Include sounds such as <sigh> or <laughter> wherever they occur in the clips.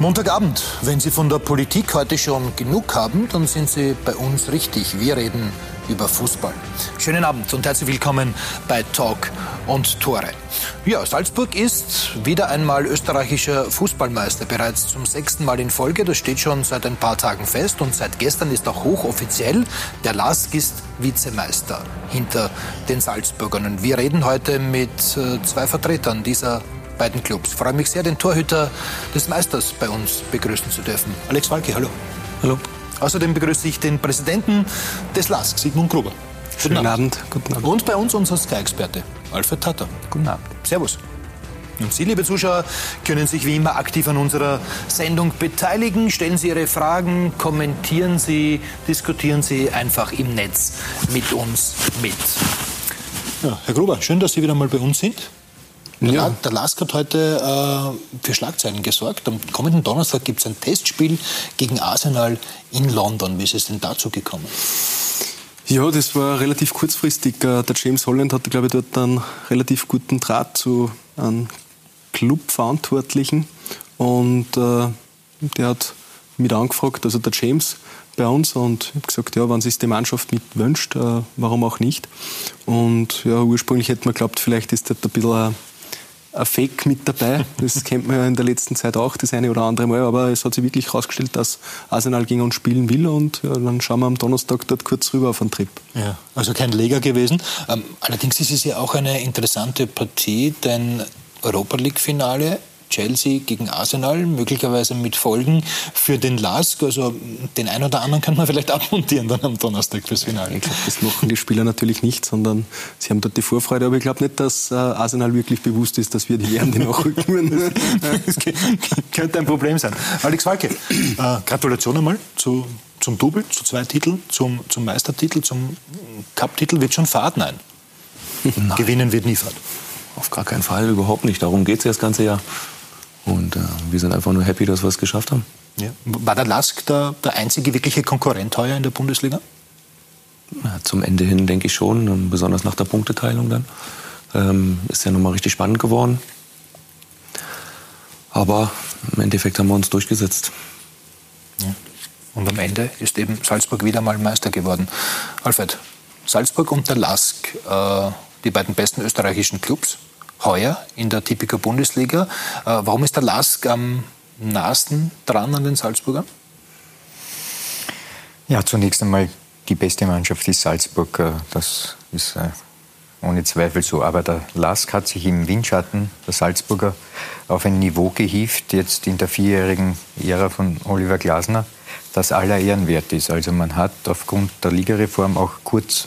Montagabend. Wenn Sie von der Politik heute schon genug haben, dann sind Sie bei uns richtig. Wir reden über Fußball. Schönen Abend und herzlich willkommen bei Talk und Tore. Ja, Salzburg ist wieder einmal österreichischer Fußballmeister, bereits zum sechsten Mal in Folge. Das steht schon seit ein paar Tagen fest und seit gestern ist auch hochoffiziell, der LASK ist Vizemeister hinter den Salzburgern. Und wir reden heute mit äh, zwei Vertretern dieser beiden Clubs. Ich freue mich sehr, den Torhüter des Meisters bei uns begrüßen zu dürfen. Alex Walke, hallo. Hallo. Außerdem begrüße ich den Präsidenten des LASK, Sigmund Gruber. Guten Abend. Abend. Guten Abend. Und bei uns unser Sky-Experte, Alfred Tatter. Guten Abend. Servus. Und Sie, liebe Zuschauer, können sich wie immer aktiv an unserer Sendung beteiligen. Stellen Sie Ihre Fragen, kommentieren Sie, diskutieren Sie einfach im Netz mit uns mit. Ja, Herr Gruber, schön, dass Sie wieder mal bei uns sind. Der, ja. der LASK hat heute äh, für Schlagzeilen gesorgt. Am kommenden Donnerstag gibt es ein Testspiel gegen Arsenal in London. Wie ist es denn dazu gekommen? Ja, das war relativ kurzfristig. Äh, der James Holland hatte, glaube ich, dort einen relativ guten Draht zu einem Clubverantwortlichen. Und äh, der hat mit angefragt, also der James bei uns und ich habe gesagt, ja, wenn sich die Mannschaft mit wünscht, äh, warum auch nicht. Und ja, ursprünglich hätte man geglaubt, vielleicht ist das ein bisschen ein Fake mit dabei. Das kennt man ja in der letzten Zeit auch das eine oder andere Mal. Aber es hat sich wirklich herausgestellt, dass Arsenal gegen uns spielen will. Und ja, dann schauen wir am Donnerstag dort kurz rüber auf einen Trip. Ja, also kein Leger gewesen. Ähm, allerdings ist es ja auch eine interessante Partie, denn Europa League-Finale Chelsea gegen Arsenal, möglicherweise mit Folgen für den LASK. Also den einen oder anderen kann man vielleicht abmontieren dann am Donnerstag fürs Finale. Ich glaube, das machen die Spieler natürlich nicht, sondern sie haben dort die Vorfreude. Aber ich glaube nicht, dass äh, Arsenal wirklich bewusst ist, dass wir die werden, die nachrücken. <laughs> das könnte ein Problem sein. Alex Walke, äh, Gratulation einmal zu, zum Double, zu zwei Titeln, zum, zum Meistertitel, zum Cup-Titel. Wird schon Fahrt? Nein. Nein. Gewinnen wird nie Fahrt. Auf gar keinen Fall, überhaupt nicht. Darum geht es ja das ganze Jahr. Und äh, wir sind einfach nur happy, dass wir es geschafft haben. Ja. War der Lask der, der einzige wirkliche Konkurrent heuer in der Bundesliga? Ja, zum Ende hin denke ich schon, besonders nach der Punkteteilung dann. Ähm, ist ja nochmal richtig spannend geworden. Aber im Endeffekt haben wir uns durchgesetzt. Ja. Und am Ende ist eben Salzburg wieder mal Meister geworden. Alfred, Salzburg und der Lask, äh, die beiden besten österreichischen Clubs, heuer in der Tipico Bundesliga. Äh, warum ist der Lask am nahesten dran an den Salzburger? Ja, zunächst einmal die beste Mannschaft ist Salzburg. Äh, das ist äh, ohne Zweifel so. Aber der Lask hat sich im Windschatten der Salzburger auf ein Niveau gehievt, jetzt in der vierjährigen Ära von Oliver Glasner, das aller Ehren wert ist. Also man hat aufgrund der Ligareform auch kurz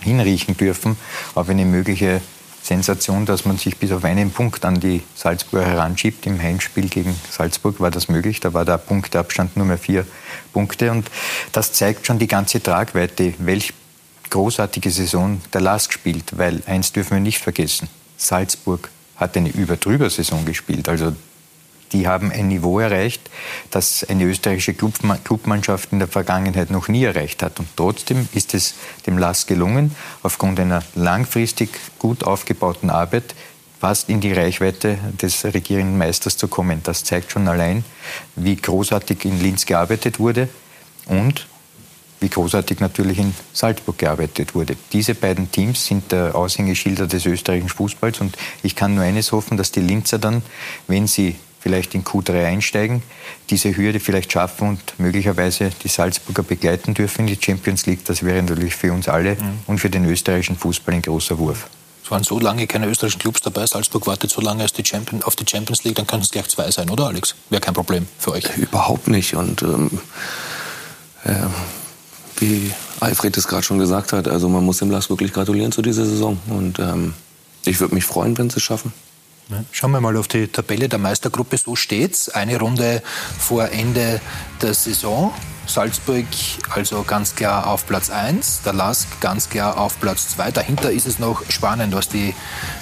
hinriechen dürfen auf eine mögliche Sensation, dass man sich bis auf einen Punkt an die Salzburger heranschiebt. Im Heimspiel gegen Salzburg war das möglich. Da war der Punkteabstand nur mehr vier Punkte. Und das zeigt schon die ganze Tragweite, welch großartige Saison der LASK spielt. Weil eins dürfen wir nicht vergessen. Salzburg hat eine Überdrüber-Saison gespielt. Also die haben ein Niveau erreicht, das eine österreichische Clubmannschaft in der Vergangenheit noch nie erreicht hat. Und trotzdem ist es dem LAS gelungen, aufgrund einer langfristig gut aufgebauten Arbeit fast in die Reichweite des regierenden Meisters zu kommen. Das zeigt schon allein, wie großartig in Linz gearbeitet wurde und wie großartig natürlich in Salzburg gearbeitet wurde. Diese beiden Teams sind der Aushängeschilder des österreichischen Fußballs und ich kann nur eines hoffen, dass die Linzer dann, wenn sie vielleicht in Q3 einsteigen, diese Hürde vielleicht schaffen und möglicherweise die Salzburger begleiten dürfen in die Champions League. Das wäre natürlich für uns alle mhm. und für den österreichischen Fußball ein großer Wurf. Es waren so lange keine österreichischen Clubs dabei. Salzburg wartet so lange die Champion, auf die Champions League, dann könnten es gleich zwei sein, oder Alex? Wäre kein Problem für euch. Überhaupt nicht. Und ähm, äh, wie Alfred es gerade schon gesagt hat, also man muss dem Lars wirklich gratulieren zu dieser Saison. Und ähm, ich würde mich freuen, wenn sie es schaffen. Schauen wir mal auf die Tabelle der Meistergruppe. So steht's. Eine Runde vor Ende der Saison. Salzburg also ganz klar auf Platz 1, der LASK ganz klar auf Platz 2. Dahinter ist es noch spannend, was die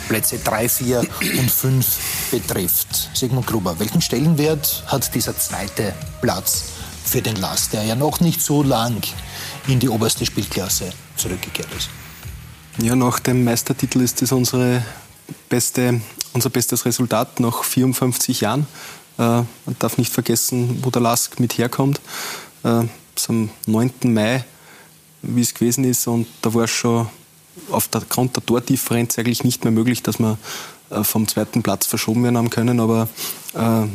Plätze 3, 4 und 5 betrifft. Sigmund Gruber, welchen Stellenwert hat dieser zweite Platz für den LASK, der ja noch nicht so lang in die oberste Spielklasse zurückgekehrt ist? Ja, nach dem Meistertitel ist es unsere beste unser bestes Resultat nach 54 Jahren. Äh, man darf nicht vergessen, wo der Lask mit herkommt. Äh, am 9. Mai, wie es gewesen ist, und da war es schon aufgrund der Tordifferenz eigentlich nicht mehr möglich, dass wir äh, vom zweiten Platz verschoben werden haben können. Aber äh,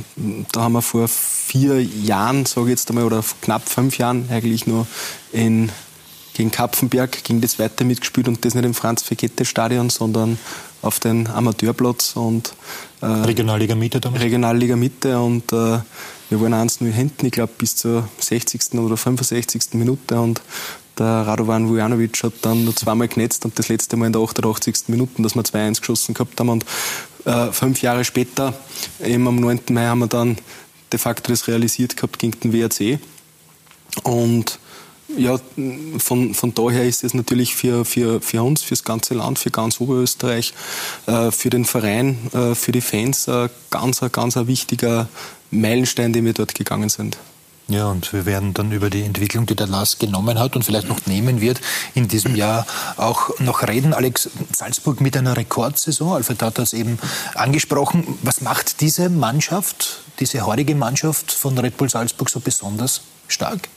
da haben wir vor vier Jahren, sage ich jetzt einmal, oder knapp fünf Jahren eigentlich nur in gegen Kapfenberg, gegen das zweite mitgespielt und das nicht im Franz-Fekete-Stadion, sondern auf den Amateurplatz und äh, Regionalliga Mitte damals? Regionalliga Mitte und äh, wir waren eins nur hinten, ich glaube bis zur 60. oder 65. Minute und der Radovan Vujanovic hat dann nur zweimal genetzt und das letzte Mal in der 88. Minute, dass wir 2-1 geschossen gehabt haben und äh, fünf Jahre später, eben am 9. Mai, haben wir dann de facto das realisiert gehabt gegen den WRC und ja, von, von daher ist es natürlich für, für, für uns, für das ganze Land, für ganz Oberösterreich, äh, für den Verein, äh, für die Fans ein ganz, ganz ein wichtiger Meilenstein, den wir dort gegangen sind. Ja, und wir werden dann über die Entwicklung, die der Lars genommen hat und vielleicht noch nehmen wird, in diesem Jahr auch noch reden. Alex, Salzburg mit einer Rekordsaison, Alfred hat das eben angesprochen. Was macht diese Mannschaft, diese heutige Mannschaft von Red Bull Salzburg so besonders stark?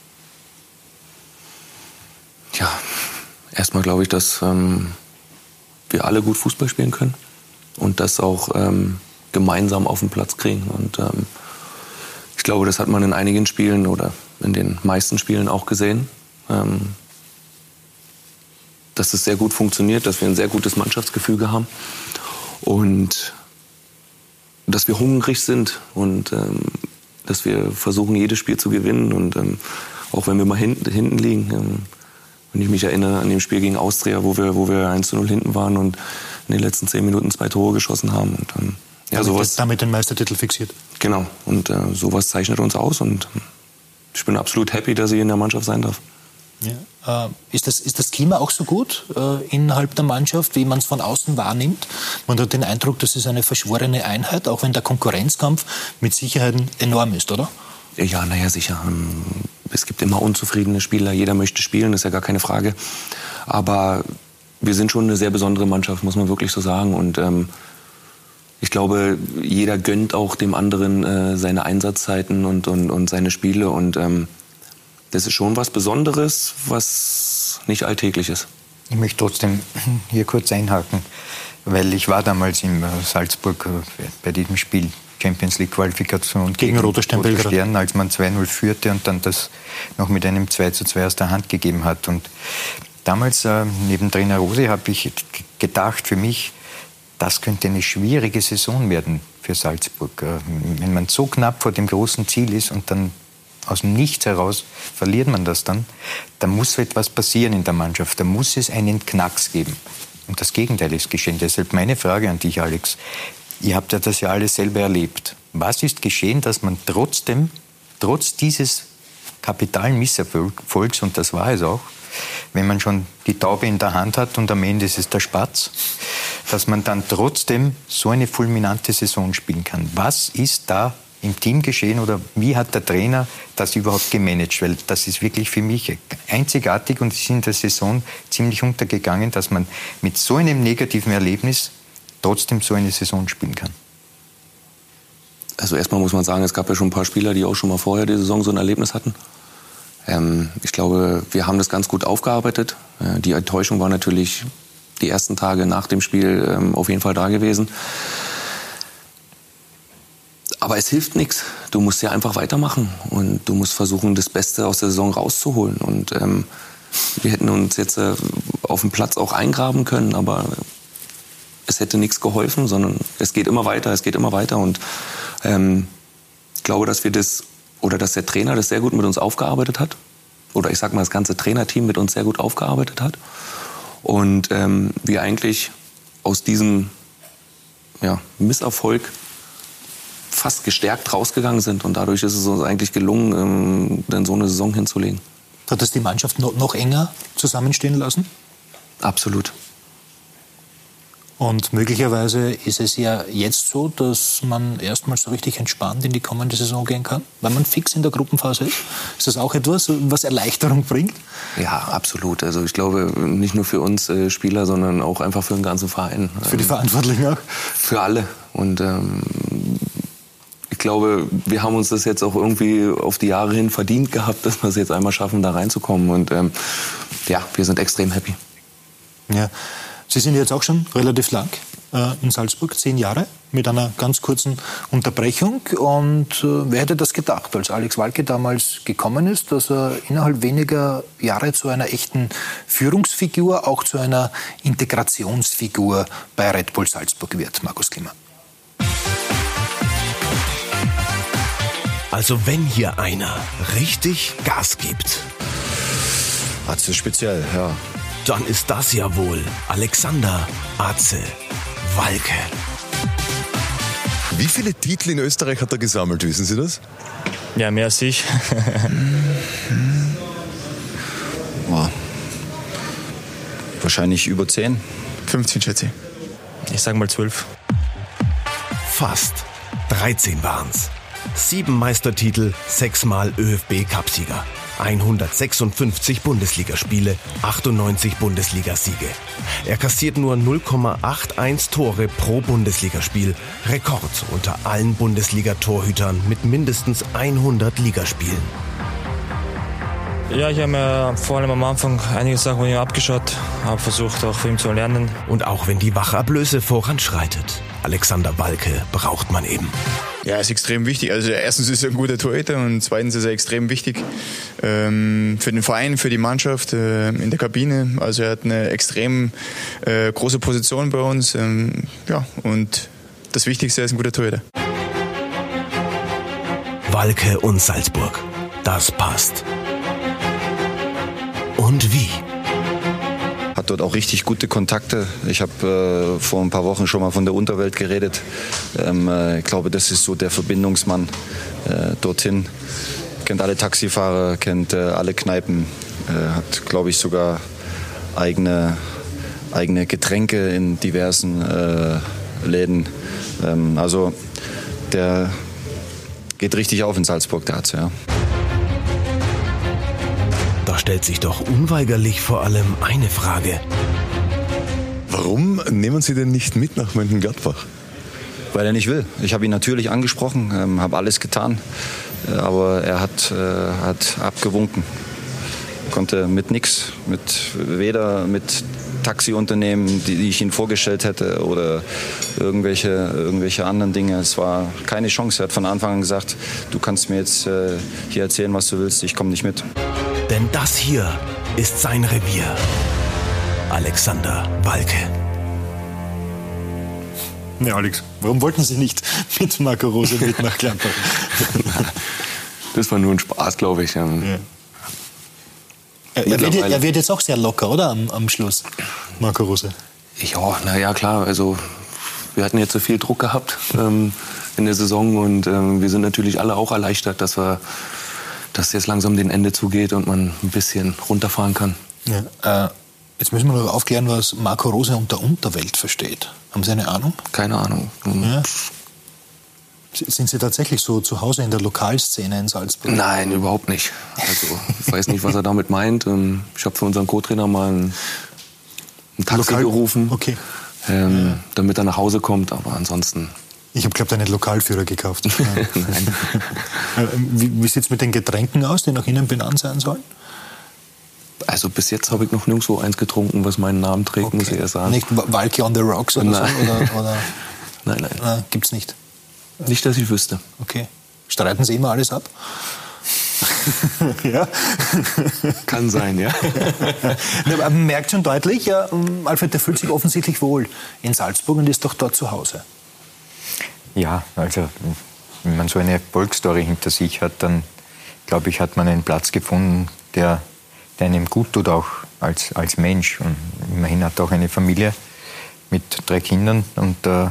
Ja, erstmal glaube ich, dass ähm, wir alle gut Fußball spielen können und das auch ähm, gemeinsam auf den Platz kriegen. Und ähm, ich glaube, das hat man in einigen Spielen oder in den meisten Spielen auch gesehen, ähm, dass es sehr gut funktioniert, dass wir ein sehr gutes Mannschaftsgefüge haben und dass wir hungrig sind und ähm, dass wir versuchen, jedes Spiel zu gewinnen. Und ähm, auch wenn wir mal hinten, hinten liegen, wenn ich mich erinnere an dem Spiel gegen Austria, wo wir, wo wir 1 zu 0 hinten waren und in den letzten zehn Minuten zwei Tore geschossen haben. Und, ähm, ja, damit, sowas, damit den Meistertitel fixiert. Genau. Und äh, sowas zeichnet uns aus. Und ich bin absolut happy, dass ich in der Mannschaft sein darf. Ja. Äh, ist, das, ist das Klima auch so gut äh, innerhalb der Mannschaft, wie man es von außen wahrnimmt? Man hat den Eindruck, das ist eine verschworene Einheit, auch wenn der Konkurrenzkampf mit Sicherheit enorm ist, oder? Ja, naja, sicher. Es gibt immer unzufriedene Spieler, jeder möchte spielen, ist ja gar keine Frage. Aber wir sind schon eine sehr besondere Mannschaft, muss man wirklich so sagen. Und ähm, ich glaube, jeder gönnt auch dem anderen äh, seine Einsatzzeiten und, und, und seine Spiele. Und ähm, das ist schon was Besonderes, was nicht alltäglich ist. Ich möchte trotzdem hier kurz einhaken, weil ich war damals in Salzburg äh, bei diesem Spiel Champions League Qualifikation gegen, gegen Roter Stern als man 2-0 führte und dann das noch mit einem 2-2 aus der Hand gegeben hat. Und damals äh, neben Trainer Rose habe ich gedacht für mich, das könnte eine schwierige Saison werden für Salzburg. Äh, wenn man so knapp vor dem großen Ziel ist und dann aus dem Nichts heraus verliert man das dann, da muss so etwas passieren in der Mannschaft. Da muss es einen Knacks geben. Und das Gegenteil ist geschehen. Deshalb meine Frage an dich, Alex. Ihr habt ja das ja alles selber erlebt. Was ist geschehen, dass man trotzdem, trotz dieses kapitalen Misserfolgs, und das war es auch, wenn man schon die Taube in der Hand hat und am Ende ist es der Spatz, dass man dann trotzdem so eine fulminante Saison spielen kann. Was ist da im Team geschehen oder wie hat der Trainer das überhaupt gemanagt? Weil das ist wirklich für mich einzigartig und ist in der Saison ziemlich untergegangen, dass man mit so einem negativen Erlebnis trotzdem so eine Saison spielen kann? Also erstmal muss man sagen, es gab ja schon ein paar Spieler, die auch schon mal vorher die Saison so ein Erlebnis hatten. Ähm, ich glaube, wir haben das ganz gut aufgearbeitet. Äh, die Enttäuschung war natürlich die ersten Tage nach dem Spiel ähm, auf jeden Fall da gewesen. Aber es hilft nichts. Du musst ja einfach weitermachen und du musst versuchen, das Beste aus der Saison rauszuholen. Und ähm, wir hätten uns jetzt äh, auf dem Platz auch eingraben können, aber es hätte nichts geholfen, sondern es geht immer weiter, es geht immer weiter. Und ähm, ich glaube, dass wir das oder dass der Trainer das sehr gut mit uns aufgearbeitet hat. Oder ich sag mal, das ganze Trainerteam mit uns sehr gut aufgearbeitet hat. Und ähm, wir eigentlich aus diesem ja, Misserfolg fast gestärkt rausgegangen sind. Und dadurch ist es uns eigentlich gelungen, ähm, dann so eine Saison hinzulegen. Hat das die Mannschaft noch, noch enger zusammenstehen lassen? Absolut. Und möglicherweise ist es ja jetzt so, dass man erstmal so richtig entspannt in die kommende Saison gehen kann, weil man fix in der Gruppenphase ist. Ist das auch etwas, was Erleichterung bringt? Ja, absolut. Also ich glaube, nicht nur für uns äh, Spieler, sondern auch einfach für den ganzen Verein. Für die Verantwortlichen auch? Für alle. Und ähm, ich glaube, wir haben uns das jetzt auch irgendwie auf die Jahre hin verdient gehabt, dass wir es jetzt einmal schaffen, da reinzukommen. Und ähm, ja, wir sind extrem happy. Ja, Sie sind jetzt auch schon relativ lang äh, in Salzburg, zehn Jahre, mit einer ganz kurzen Unterbrechung. Und äh, wer hätte das gedacht, als Alex Walke damals gekommen ist, dass er innerhalb weniger Jahre zu einer echten Führungsfigur, auch zu einer Integrationsfigur bei Red Bull Salzburg wird, Markus Klima. Also wenn hier einer richtig Gas gibt. Atze speziell, ja. Dann ist das ja wohl Alexander Atze Walke. Wie viele Titel in Österreich hat er gesammelt, wissen Sie das? Ja, mehr als ich. <laughs> Boah. Wahrscheinlich über 10. 15 schätze ich. Ich sag mal 12. Fast. 13 waren's. Sieben Meistertitel, sechsmal ÖFB-Cupsieger. 156 Bundesligaspiele, 98 Bundesligasiege. Er kassiert nur 0,81 Tore pro Bundesligaspiel, Rekord unter allen Bundesliga-Torhütern mit mindestens 100 Ligaspielen. Ja, ich habe mir vor allem am Anfang einige Sachen von ihm abgeschaut, habe versucht auch von ihm zu lernen. Und auch wenn die Wachablöse voranschreitet, Alexander Walke braucht man eben. Ja, ist extrem wichtig. Also erstens ist er ein guter Torhüter und zweitens ist er extrem wichtig ähm, für den Verein, für die Mannschaft, äh, in der Kabine. Also er hat eine extrem äh, große Position bei uns. Ähm, ja, und das Wichtigste er ist ein guter Torhüter. Walke und Salzburg. Das passt. Und wie? Hat dort auch richtig gute Kontakte. Ich habe äh, vor ein paar Wochen schon mal von der Unterwelt geredet. Ähm, äh, ich glaube, das ist so der Verbindungsmann äh, dorthin. Kennt alle Taxifahrer, kennt äh, alle Kneipen, äh, hat, glaube ich, sogar eigene, eigene Getränke in diversen äh, Läden. Ähm, also der geht richtig auf in Salzburg, der Arzt, ja. Da stellt sich doch unweigerlich vor allem eine Frage. Warum nehmen Sie denn nicht mit nach Mönchengladbach? Weil er nicht will. Ich habe ihn natürlich angesprochen, ähm, habe alles getan, äh, aber er hat, äh, hat abgewunken. Konnte mit nichts, mit weder mit Taxiunternehmen, die, die ich ihm vorgestellt hätte oder irgendwelche, irgendwelche anderen Dinge. Es war keine Chance. Er hat von Anfang an gesagt, du kannst mir jetzt äh, hier erzählen, was du willst, ich komme nicht mit. Denn das hier ist sein Revier. Alexander Walke. Ja, Alex, warum wollten Sie nicht mit Marco Rose mit nach Gladbach? <laughs> Das war nur ein Spaß, glaube ich. Ja. Er, er, wird, er wird jetzt auch sehr locker, oder? Am, am Schluss, Marco Rose. Ja, naja, klar. Also, wir hatten jetzt so viel Druck gehabt ähm, in der Saison und ähm, wir sind natürlich alle auch erleichtert, dass wir dass jetzt langsam dem Ende zugeht und man ein bisschen runterfahren kann. Ja. Äh, jetzt müssen wir noch aufklären, was Marco Rose unter Unterwelt versteht. Haben Sie eine Ahnung? Keine Ahnung. Ähm, Ja. Sind Sie tatsächlich so zu Hause in der Lokalszene in Salzburg? Nein, überhaupt nicht. Also, ich weiß nicht, was er damit meint. Ähm, Ich habe für unseren Co-Trainer mal ein, ein Taxi Lokal- gerufen, Okay. ähm, damit er nach Hause kommt. Aber ansonsten, Ich habe, glaube ich, einen Lokalführer gekauft. <laughs> Nein. <laughs> Äh, wie wie sieht es mit den Getränken aus, die nach Ihnen benannt sein sollen? Also bis jetzt habe ich noch nirgendwo eins getrunken, was meinen Namen trägt, muss ich erst sagen. Nicht Wa- Walke on the Rocks oder Nein. so? Oder, <laughs> oder, Nein, nein. äh, gibt's nicht. Nicht, dass ich wüsste. Okay. Streiten Sie immer alles ab? ja. Kann sein, ja. Man merkt schon deutlich, ja, Alfred, der fühlt sich offensichtlich wohl in Salzburg und ist doch dort zu Hause. Ja, also wenn man so eine Erfolgsstory hinter sich hat, dann glaube ich, hat man einen Platz gefunden, der, der einem gut tut, auch als, als Mensch. Und immerhin hat er auch eine Familie mit drei Kindern und äh,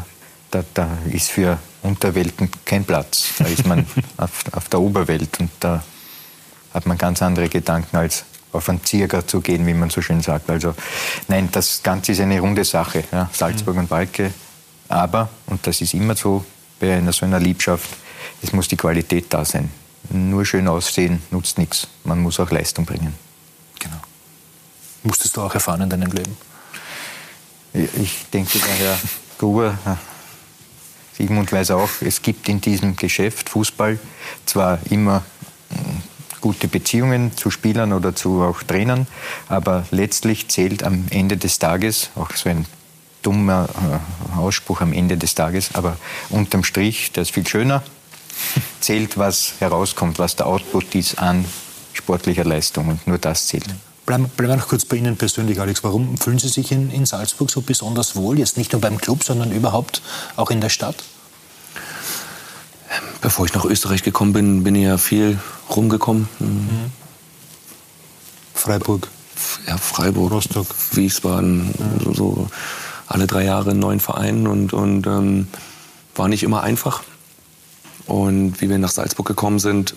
da, da ist für Unterwelten kein Platz. Da ist man <laughs> auf, auf der Oberwelt und da hat man ganz andere Gedanken als auf einen Zierger zu gehen, wie man so schön sagt. Also nein, das Ganze ist eine runde Sache, ja, Salzburg und Walke. Aber, und das ist immer so bei einer so einer Liebschaft, es muss die Qualität da sein. Nur schön aussehen nutzt nichts. Man muss auch Leistung bringen. Genau. Musstest du auch erfahren in deinem Leben? Ich denke, der Herr Gruber Sigmund weiß auch, es gibt in diesem Geschäft Fußball zwar immer hm, gute Beziehungen zu Spielern oder zu auch Trainern, aber letztlich zählt am Ende des Tages, auch so ein dummer äh, Ausspruch am Ende des Tages, aber unterm Strich, der ist viel schöner, <laughs> zählt, was herauskommt, was der Output ist an sportlicher Leistung und nur das zählt. Bleiben, bleiben wir noch kurz bei Ihnen persönlich, Alex. Warum fühlen Sie sich in, in Salzburg so besonders wohl? Jetzt nicht nur beim Club, sondern überhaupt auch in der Stadt? Bevor ich nach Österreich gekommen bin, bin ich ja viel rumgekommen. Mhm. Freiburg. Ja, Freiburg, Rostock, Wiesbaden, ja. so alle drei Jahre einen neuen Verein und, und ähm, war nicht immer einfach. Und wie wir nach Salzburg gekommen sind,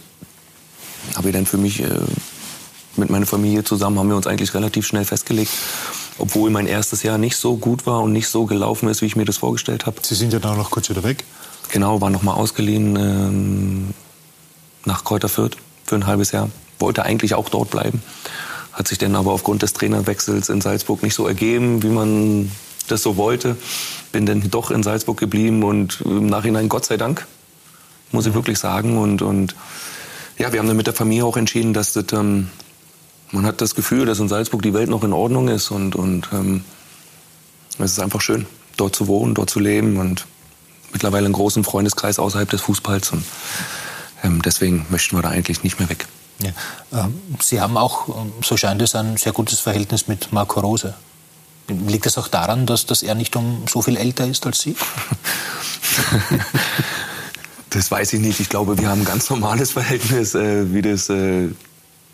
habe ich dann für mich äh, mit meiner Familie zusammen, haben wir uns eigentlich relativ schnell festgelegt, obwohl mein erstes Jahr nicht so gut war und nicht so gelaufen ist, wie ich mir das vorgestellt habe. Sie sind ja dann noch kurz wieder weg. Genau, war noch mal ausgeliehen ähm, nach Kräuter Fürth für ein halbes Jahr. Wollte eigentlich auch dort bleiben. Hat sich dann aber aufgrund des Trainerwechsels in Salzburg nicht so ergeben, wie man das so wollte. Bin dann doch in Salzburg geblieben und im Nachhinein Gott sei Dank, muss ich wirklich sagen. Und, und ja, wir haben dann mit der Familie auch entschieden, dass das, ähm, man hat das Gefühl, dass in Salzburg die Welt noch in Ordnung ist und, und ähm, es ist einfach schön, dort zu wohnen, dort zu leben und mittlerweile einen großen Freundeskreis außerhalb des Fußballs und ähm, deswegen möchten wir da eigentlich nicht mehr weg. Ja. Ähm, Sie haben auch, ähm, so scheint es, ein sehr gutes Verhältnis mit Marco Rose. Liegt es auch daran, dass, dass er nicht um so viel älter ist als Sie? <laughs> das weiß ich nicht. Ich glaube, wir haben ein ganz normales Verhältnis, äh, wie das äh,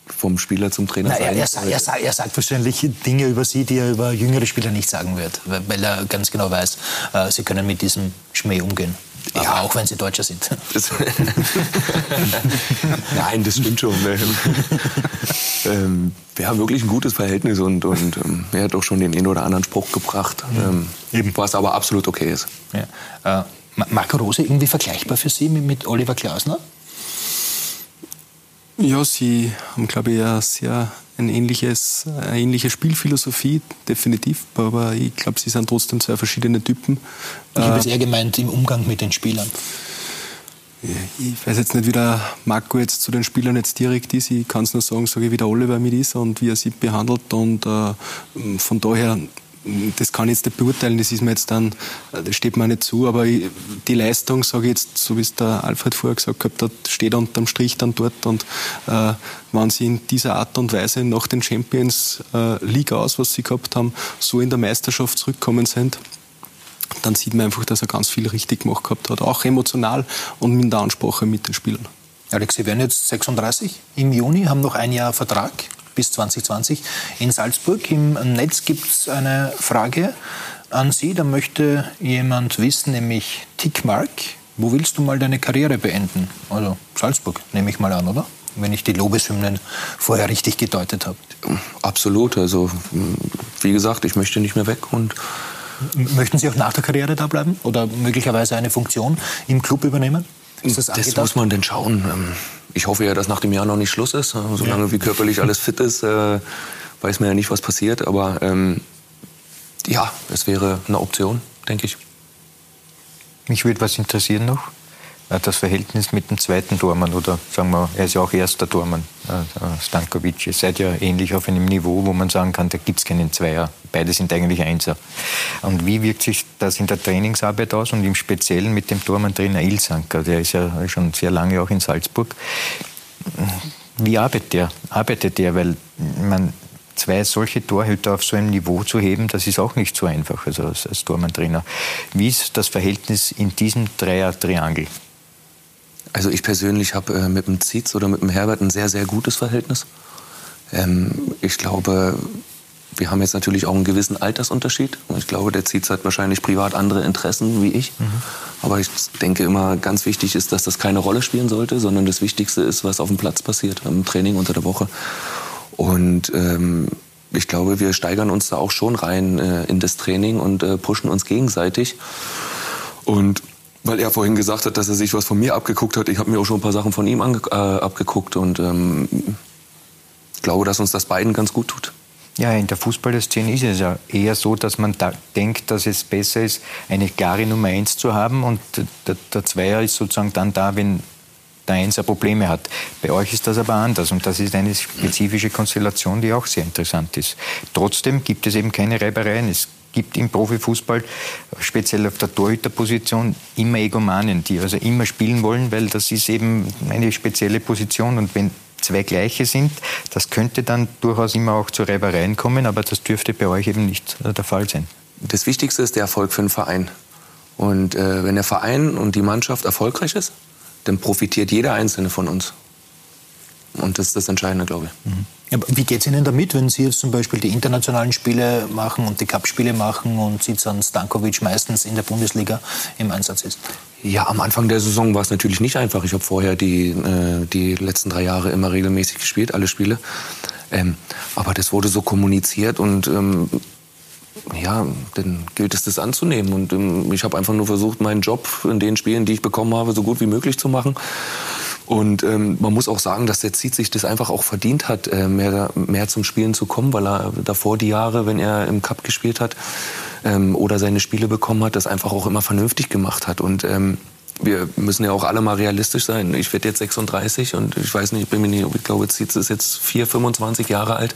vom Spieler zum Trainer Na, er, er, er, sagt, er, sagt wahrscheinlich Dinge über Sie, die er über jüngere Spieler nicht sagen wird, weil er ganz genau weiß, äh, Sie können mit diesem Schmäh umgehen. Ja. auch wenn Sie Deutscher sind. Das <laughs> Nein, das stimmt schon. ähm, wir haben wirklich ein gutes Verhältnis und, und ähm, er hat auch schon den einen oder anderen Spruch gebracht, ähm, was aber absolut okay ist. Ja. Äh, Marco Rose irgendwie vergleichbar für Sie mit, mit Oliver Klausner? Ja, sie haben, glaube ich, ein sehr ein ähnliches, eine ähnliche Spielphilosophie, definitiv. Aber ich glaube, sie sind trotzdem zwei verschiedene Typen. Ich habe es eher gemeint im Umgang mit den Spielern. Ich weiß jetzt nicht, wie der Marco jetzt zu den Spielern jetzt direkt ist. Ich kann es nur sagen, so wie der Oliver mit ist und wie er sie behandelt. Und äh, von daher das kann ich jetzt nicht beurteilen, das ist mir jetzt dann, das steht mir nicht zu, aber die Leistung, sage ich jetzt, so wie es der Alfred vorher gesagt hat, steht unterm Strich dann dort und äh, wenn sie in dieser Art und Weise nach den Champions äh, League aus, was sie gehabt haben, so in der Meisterschaft zurückkommen sind, dann sieht man einfach, dass er ganz viel richtig gemacht gehabt hat, auch emotional und mit der Ansprache mit den Spielern. Alex, Sie werden jetzt 36 im Juni, haben noch ein Jahr Vertrag bis 2020 in Salzburg. Im Netz gibt es eine Frage an Sie. Da möchte jemand wissen, nämlich Tickmark. Wo willst du mal deine Karriere beenden? Also Salzburg, nehme ich mal an, oder? Wenn ich die Lobeshymnen vorher richtig gedeutet habe. Absolut. Also, wie gesagt, ich möchte nicht mehr weg und Möchten Sie auch nach der Karriere da bleiben oder möglicherweise eine Funktion im Club übernehmen? das, das muss man denn schauen. Ich hoffe ja, dass nach dem Jahr noch nicht Schluss ist. Solange ja. wie körperlich alles fit ist, äh, weiß man ja nicht, was passiert. Aber ähm, ja, es wäre eine Option, denke ich. Mich würde was interessieren noch. Äh, das Verhältnis mit dem zweiten Tormann oder sagen wir, er ist ja auch erster Tormann, äh, Stankovic. Ihr seid ja ähnlich auf einem Niveau, wo man sagen kann, da gibt es keinen Zweier. Beide sind eigentlich Einser. Und wie wirkt sich das in der Trainingsarbeit aus und im Speziellen mit dem Tormann-Trainer Ilsanker? Der ist ja schon sehr lange auch in Salzburg. Wie arbeitet der? Arbeitet der? Weil man zwei solche Torhüter auf so einem Niveau zu heben, das ist auch nicht so einfach also als, als Tormann-Trainer. Wie ist das Verhältnis in diesem Dreier-Triangel? Also ich persönlich habe äh, mit dem Zietz oder mit dem Herbert ein sehr, sehr gutes Verhältnis. Ähm, ich glaube, wir haben jetzt natürlich auch einen gewissen Altersunterschied. Ich glaube, der Zietz hat wahrscheinlich privat andere Interessen wie ich. Mhm. Aber ich denke immer, ganz wichtig ist, dass das keine Rolle spielen sollte, sondern das Wichtigste ist, was auf dem Platz passiert, im Training unter der Woche. Und ähm, ich glaube, wir steigern uns da auch schon rein äh, in das Training und äh, pushen uns gegenseitig. Und weil er vorhin gesagt hat, dass er sich was von mir abgeguckt hat. Ich habe mir auch schon ein paar Sachen von ihm äh, abgeguckt und ähm, glaube, dass uns das beiden ganz gut tut. Ja, in der Fußballerszene ist es ja eher so, dass man da denkt, dass es besser ist, eine klare Nummer eins zu haben und der, der Zweier ist sozusagen dann da, wenn der Einser Probleme hat. Bei euch ist das aber anders und das ist eine spezifische Konstellation, die auch sehr interessant ist. Trotzdem gibt es eben keine Reibereien. Es gibt im Profifußball, speziell auf der Torhüterposition, immer Egomanen, die also immer spielen wollen, weil das ist eben eine spezielle Position und wenn zwei gleiche sind, das könnte dann durchaus immer auch zu Reibereien kommen, aber das dürfte bei euch eben nicht der Fall sein. Das Wichtigste ist der Erfolg für den Verein. Und äh, wenn der Verein und die Mannschaft erfolgreich ist, dann profitiert jeder Einzelne von uns. Und das ist das Entscheidende, glaube ich. Mhm. Wie geht es Ihnen damit, wenn Sie jetzt zum Beispiel die internationalen Spiele machen und die Cup-Spiele machen und Zizan Stankovic meistens in der Bundesliga im Einsatz ist? Ja, am Anfang der Saison war es natürlich nicht einfach. Ich habe vorher die, äh, die letzten drei Jahre immer regelmäßig gespielt, alle Spiele. Ähm, aber das wurde so kommuniziert und ähm, ja, dann gilt es, das anzunehmen. Und ähm, ich habe einfach nur versucht, meinen Job in den Spielen, die ich bekommen habe, so gut wie möglich zu machen. Und ähm, man muss auch sagen, dass der Ziet sich das einfach auch verdient hat, äh, mehr, mehr zum Spielen zu kommen, weil er davor die Jahre, wenn er im Cup gespielt hat ähm, oder seine Spiele bekommen hat, das einfach auch immer vernünftig gemacht hat. Und ähm, wir müssen ja auch alle mal realistisch sein. Ich werde jetzt 36 und ich weiß nicht, ich bin mir nicht, ich glaube, Zietz ist jetzt 4, 25 Jahre alt.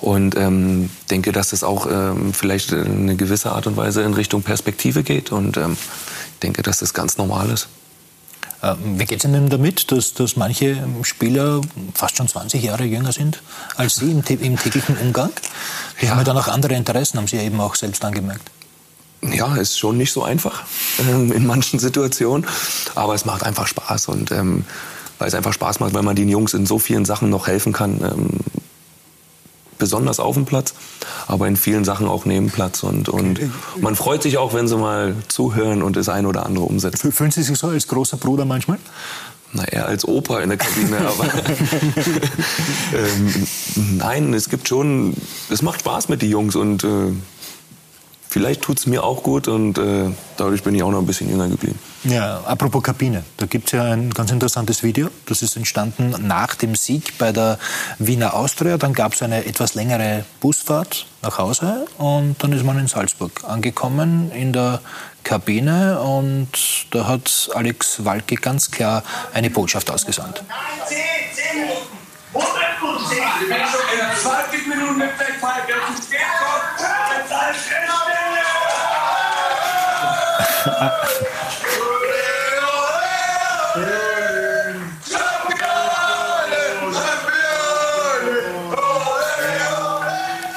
Und ähm, denke, dass es auch ähm, vielleicht in eine gewisse Art und Weise in Richtung Perspektive geht. Und ähm, denke, dass das ganz normal ist. Ähm, wie geht es Ihnen damit, dass, dass manche Spieler fast schon 20 Jahre jünger sind als Sie im, im täglichen Umgang? Die ja. haben ja dann auch andere Interessen, haben Sie ja eben auch selbst angemerkt. Ja, ist schon nicht so einfach ähm, in manchen Situationen, aber es macht einfach Spaß und ähm, weil es einfach Spaß macht, weil man den Jungs in so vielen Sachen noch helfen kann, ähm, besonders auf dem Platz, aber in vielen Sachen auch neben Platz. Und, und man freut sich auch, wenn sie mal zuhören und das ein oder andere umsetzen. Fühlen Sie sich so als großer Bruder manchmal? Na, eher als Opa in der Kabine, <laughs> aber ähm, nein, es gibt schon, es macht Spaß mit den Jungs und äh, vielleicht tut es mir auch gut und äh, dadurch bin ich auch noch ein bisschen jünger geblieben. Ja, apropos Kabine, da gibt es ja ein ganz interessantes Video. Das ist entstanden nach dem Sieg bei der Wiener Austria. Dann gab es eine etwas längere Busfahrt nach Hause und dann ist man in Salzburg angekommen in der Kabine und da hat Alex Walke ganz klar eine Botschaft ausgesandt. 10, 10 Minuten, 110. Ich bin schon in der 20 Minuten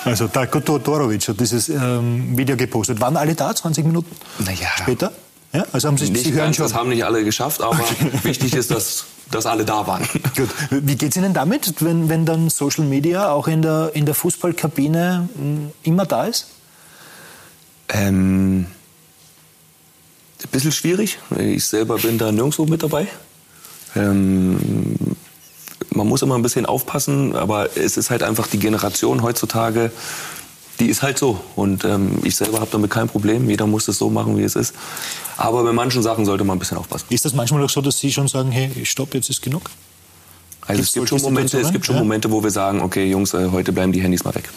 Also Darko Todorovic hat dieses ähm, Video gepostet. Waren alle da, 20 Minuten naja. später? Ja, also haben Sie, nicht Sie hören ganz, schon. Das haben nicht alle geschafft, aber <laughs> wichtig ist, dass, dass alle da waren. <laughs> Gut. Wie geht es Ihnen damit, wenn, wenn dann Social Media auch in der, in der Fußballkabine hm, immer da ist? Ähm, ein bisschen schwierig. Ich selber bin da nirgendwo mit dabei. Ähm, man muss immer ein bisschen aufpassen, aber es ist halt einfach die Generation heutzutage, die ist halt so. Und ähm, ich selber habe damit kein Problem. Jeder muss es so machen, wie es ist. Aber bei manchen Sachen sollte man ein bisschen aufpassen. Ist das manchmal auch so, dass Sie schon sagen, hey, stopp, jetzt ist genug? Also es gibt, schon Momente, es gibt schon Momente, wo wir sagen, okay, Jungs, äh, heute bleiben die Handys mal weg.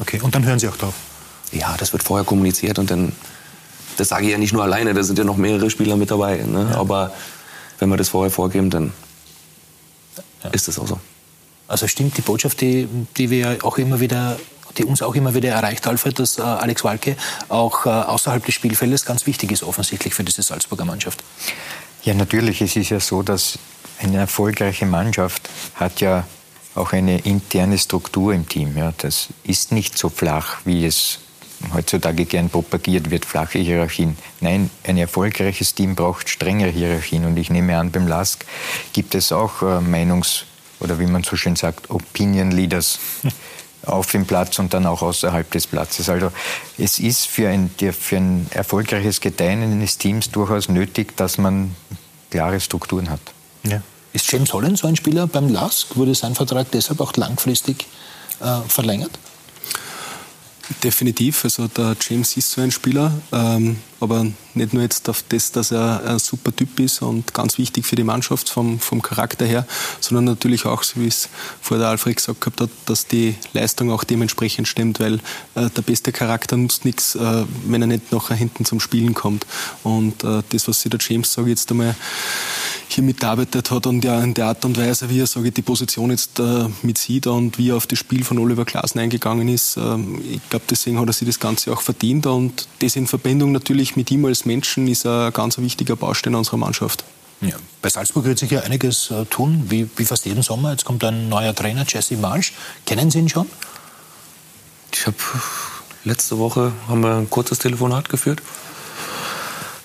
Okay, und dann hören Sie auch drauf? Ja, das wird vorher kommuniziert und dann, das sage ich ja nicht nur alleine, da sind ja noch mehrere Spieler mit dabei. Ne? Ja. Aber wenn wir das vorher vorgeben, dann ja. ist das auch so. Also stimmt die Botschaft, die, die wir auch immer wieder die uns auch immer wieder erreicht, Alfred, dass äh, Alex Walke auch äh, außerhalb des Spielfeldes ganz wichtig ist, offensichtlich für diese Salzburger Mannschaft. Ja, natürlich. Es ist ja so, dass eine erfolgreiche Mannschaft hat ja auch eine interne Struktur im Team. Ja. Das ist nicht so flach, wie es heutzutage gern propagiert wird, flache Hierarchien. Nein, ein erfolgreiches Team braucht strengere Hierarchien. Und ich nehme an, beim LASK gibt es auch äh, Meinungs- oder wie man so schön sagt, Opinion Leaders <laughs> auf dem Platz und dann auch außerhalb des Platzes. Also es ist für ein, für ein erfolgreiches Gedeihen eines Teams durchaus nötig, dass man klare Strukturen hat. Ja. Ist James Holland so ein Spieler beim LASK? Wurde sein Vertrag deshalb auch langfristig äh, verlängert? Definitiv. Also der James ist so ein Spieler, ähm, aber nicht nur jetzt auf das, dass er ein super Typ ist und ganz wichtig für die Mannschaft vom, vom Charakter her, sondern natürlich auch, so wie es vorher der Alfred gesagt hat, dass die Leistung auch dementsprechend stimmt, weil äh, der beste Charakter nutzt nichts, äh, wenn er nicht nachher hinten zum Spielen kommt. Und äh, das, was sich der James, sage jetzt einmal, hier mitgearbeitet hat und ja in der Art und Weise, wie er sage die Position jetzt äh, mit sieht und wie er auf das Spiel von Oliver Glasner eingegangen ist. Ähm, ich glaube, deswegen hat er sich das Ganze auch verdient und das in Verbindung natürlich mit ihm als Menschen ist ein ganz wichtiger Baustein unserer Mannschaft. Ja. Bei Salzburg wird sich ja einiges äh, tun, wie, wie fast jeden Sommer. Jetzt kommt ein neuer Trainer, Jesse Marsch. Kennen Sie ihn schon? Ich habe letzte Woche haben wir ein kurzes Telefonat geführt.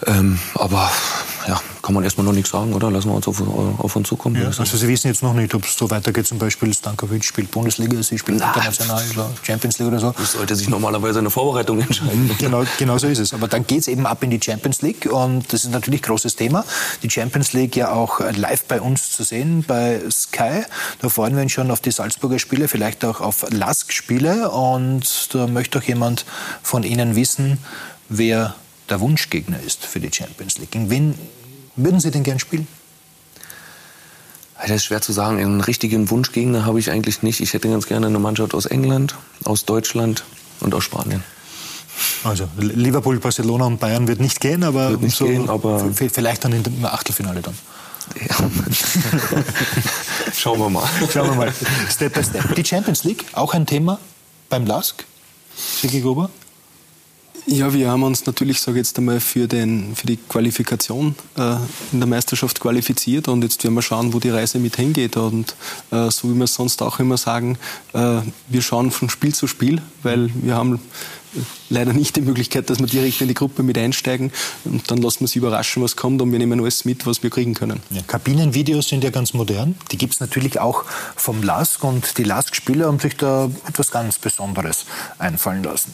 Ähm, aber ja, kann man erstmal noch nichts sagen, oder? Lassen wir uns auf, auf uns zukommen. Ja, also Sie wissen jetzt noch nicht, ob es so weitergeht. Zum Beispiel Stankovic spielt Bundesliga, Sie spielen Na, international oder Champions League oder so. Das sollte sich normalerweise eine Vorbereitung entscheiden. Genau, genau so ist es. Aber dann geht es eben ab in die Champions League und das ist natürlich ein großes Thema. Die Champions League ja auch live bei uns zu sehen, bei Sky. Da freuen wir uns schon auf die Salzburger Spiele, vielleicht auch auf Lask-Spiele. Und da möchte auch jemand von Ihnen wissen, wer der Wunschgegner ist für die Champions League. Gegen wen würden Sie denn gern spielen? Das ist schwer zu sagen. Einen richtigen Wunschgegner habe ich eigentlich nicht. Ich hätte ganz gerne eine Mannschaft aus England, aus Deutschland und aus Spanien. Also Liverpool, Barcelona und Bayern wird nicht gehen, aber, nicht so gehen, aber vielleicht dann im Achtelfinale dann. Ja. <laughs> Schauen wir mal. Schauen wir mal. Step by step. Die Champions League, auch ein Thema beim LASK. Sigi Gruber? Ja, wir haben uns natürlich, sage ich jetzt einmal, für, den, für die Qualifikation äh, in der Meisterschaft qualifiziert und jetzt werden wir schauen, wo die Reise mit hingeht. Und äh, so wie wir es sonst auch immer sagen, äh, wir schauen von Spiel zu Spiel, weil wir haben leider nicht die Möglichkeit, dass wir direkt in die Gruppe mit einsteigen und dann lassen wir uns überraschen, was kommt und wir nehmen alles mit, was wir kriegen können. Ja, Kabinenvideos sind ja ganz modern. Die gibt es natürlich auch vom LASK und die LASK-Spieler haben sich da etwas ganz Besonderes einfallen lassen.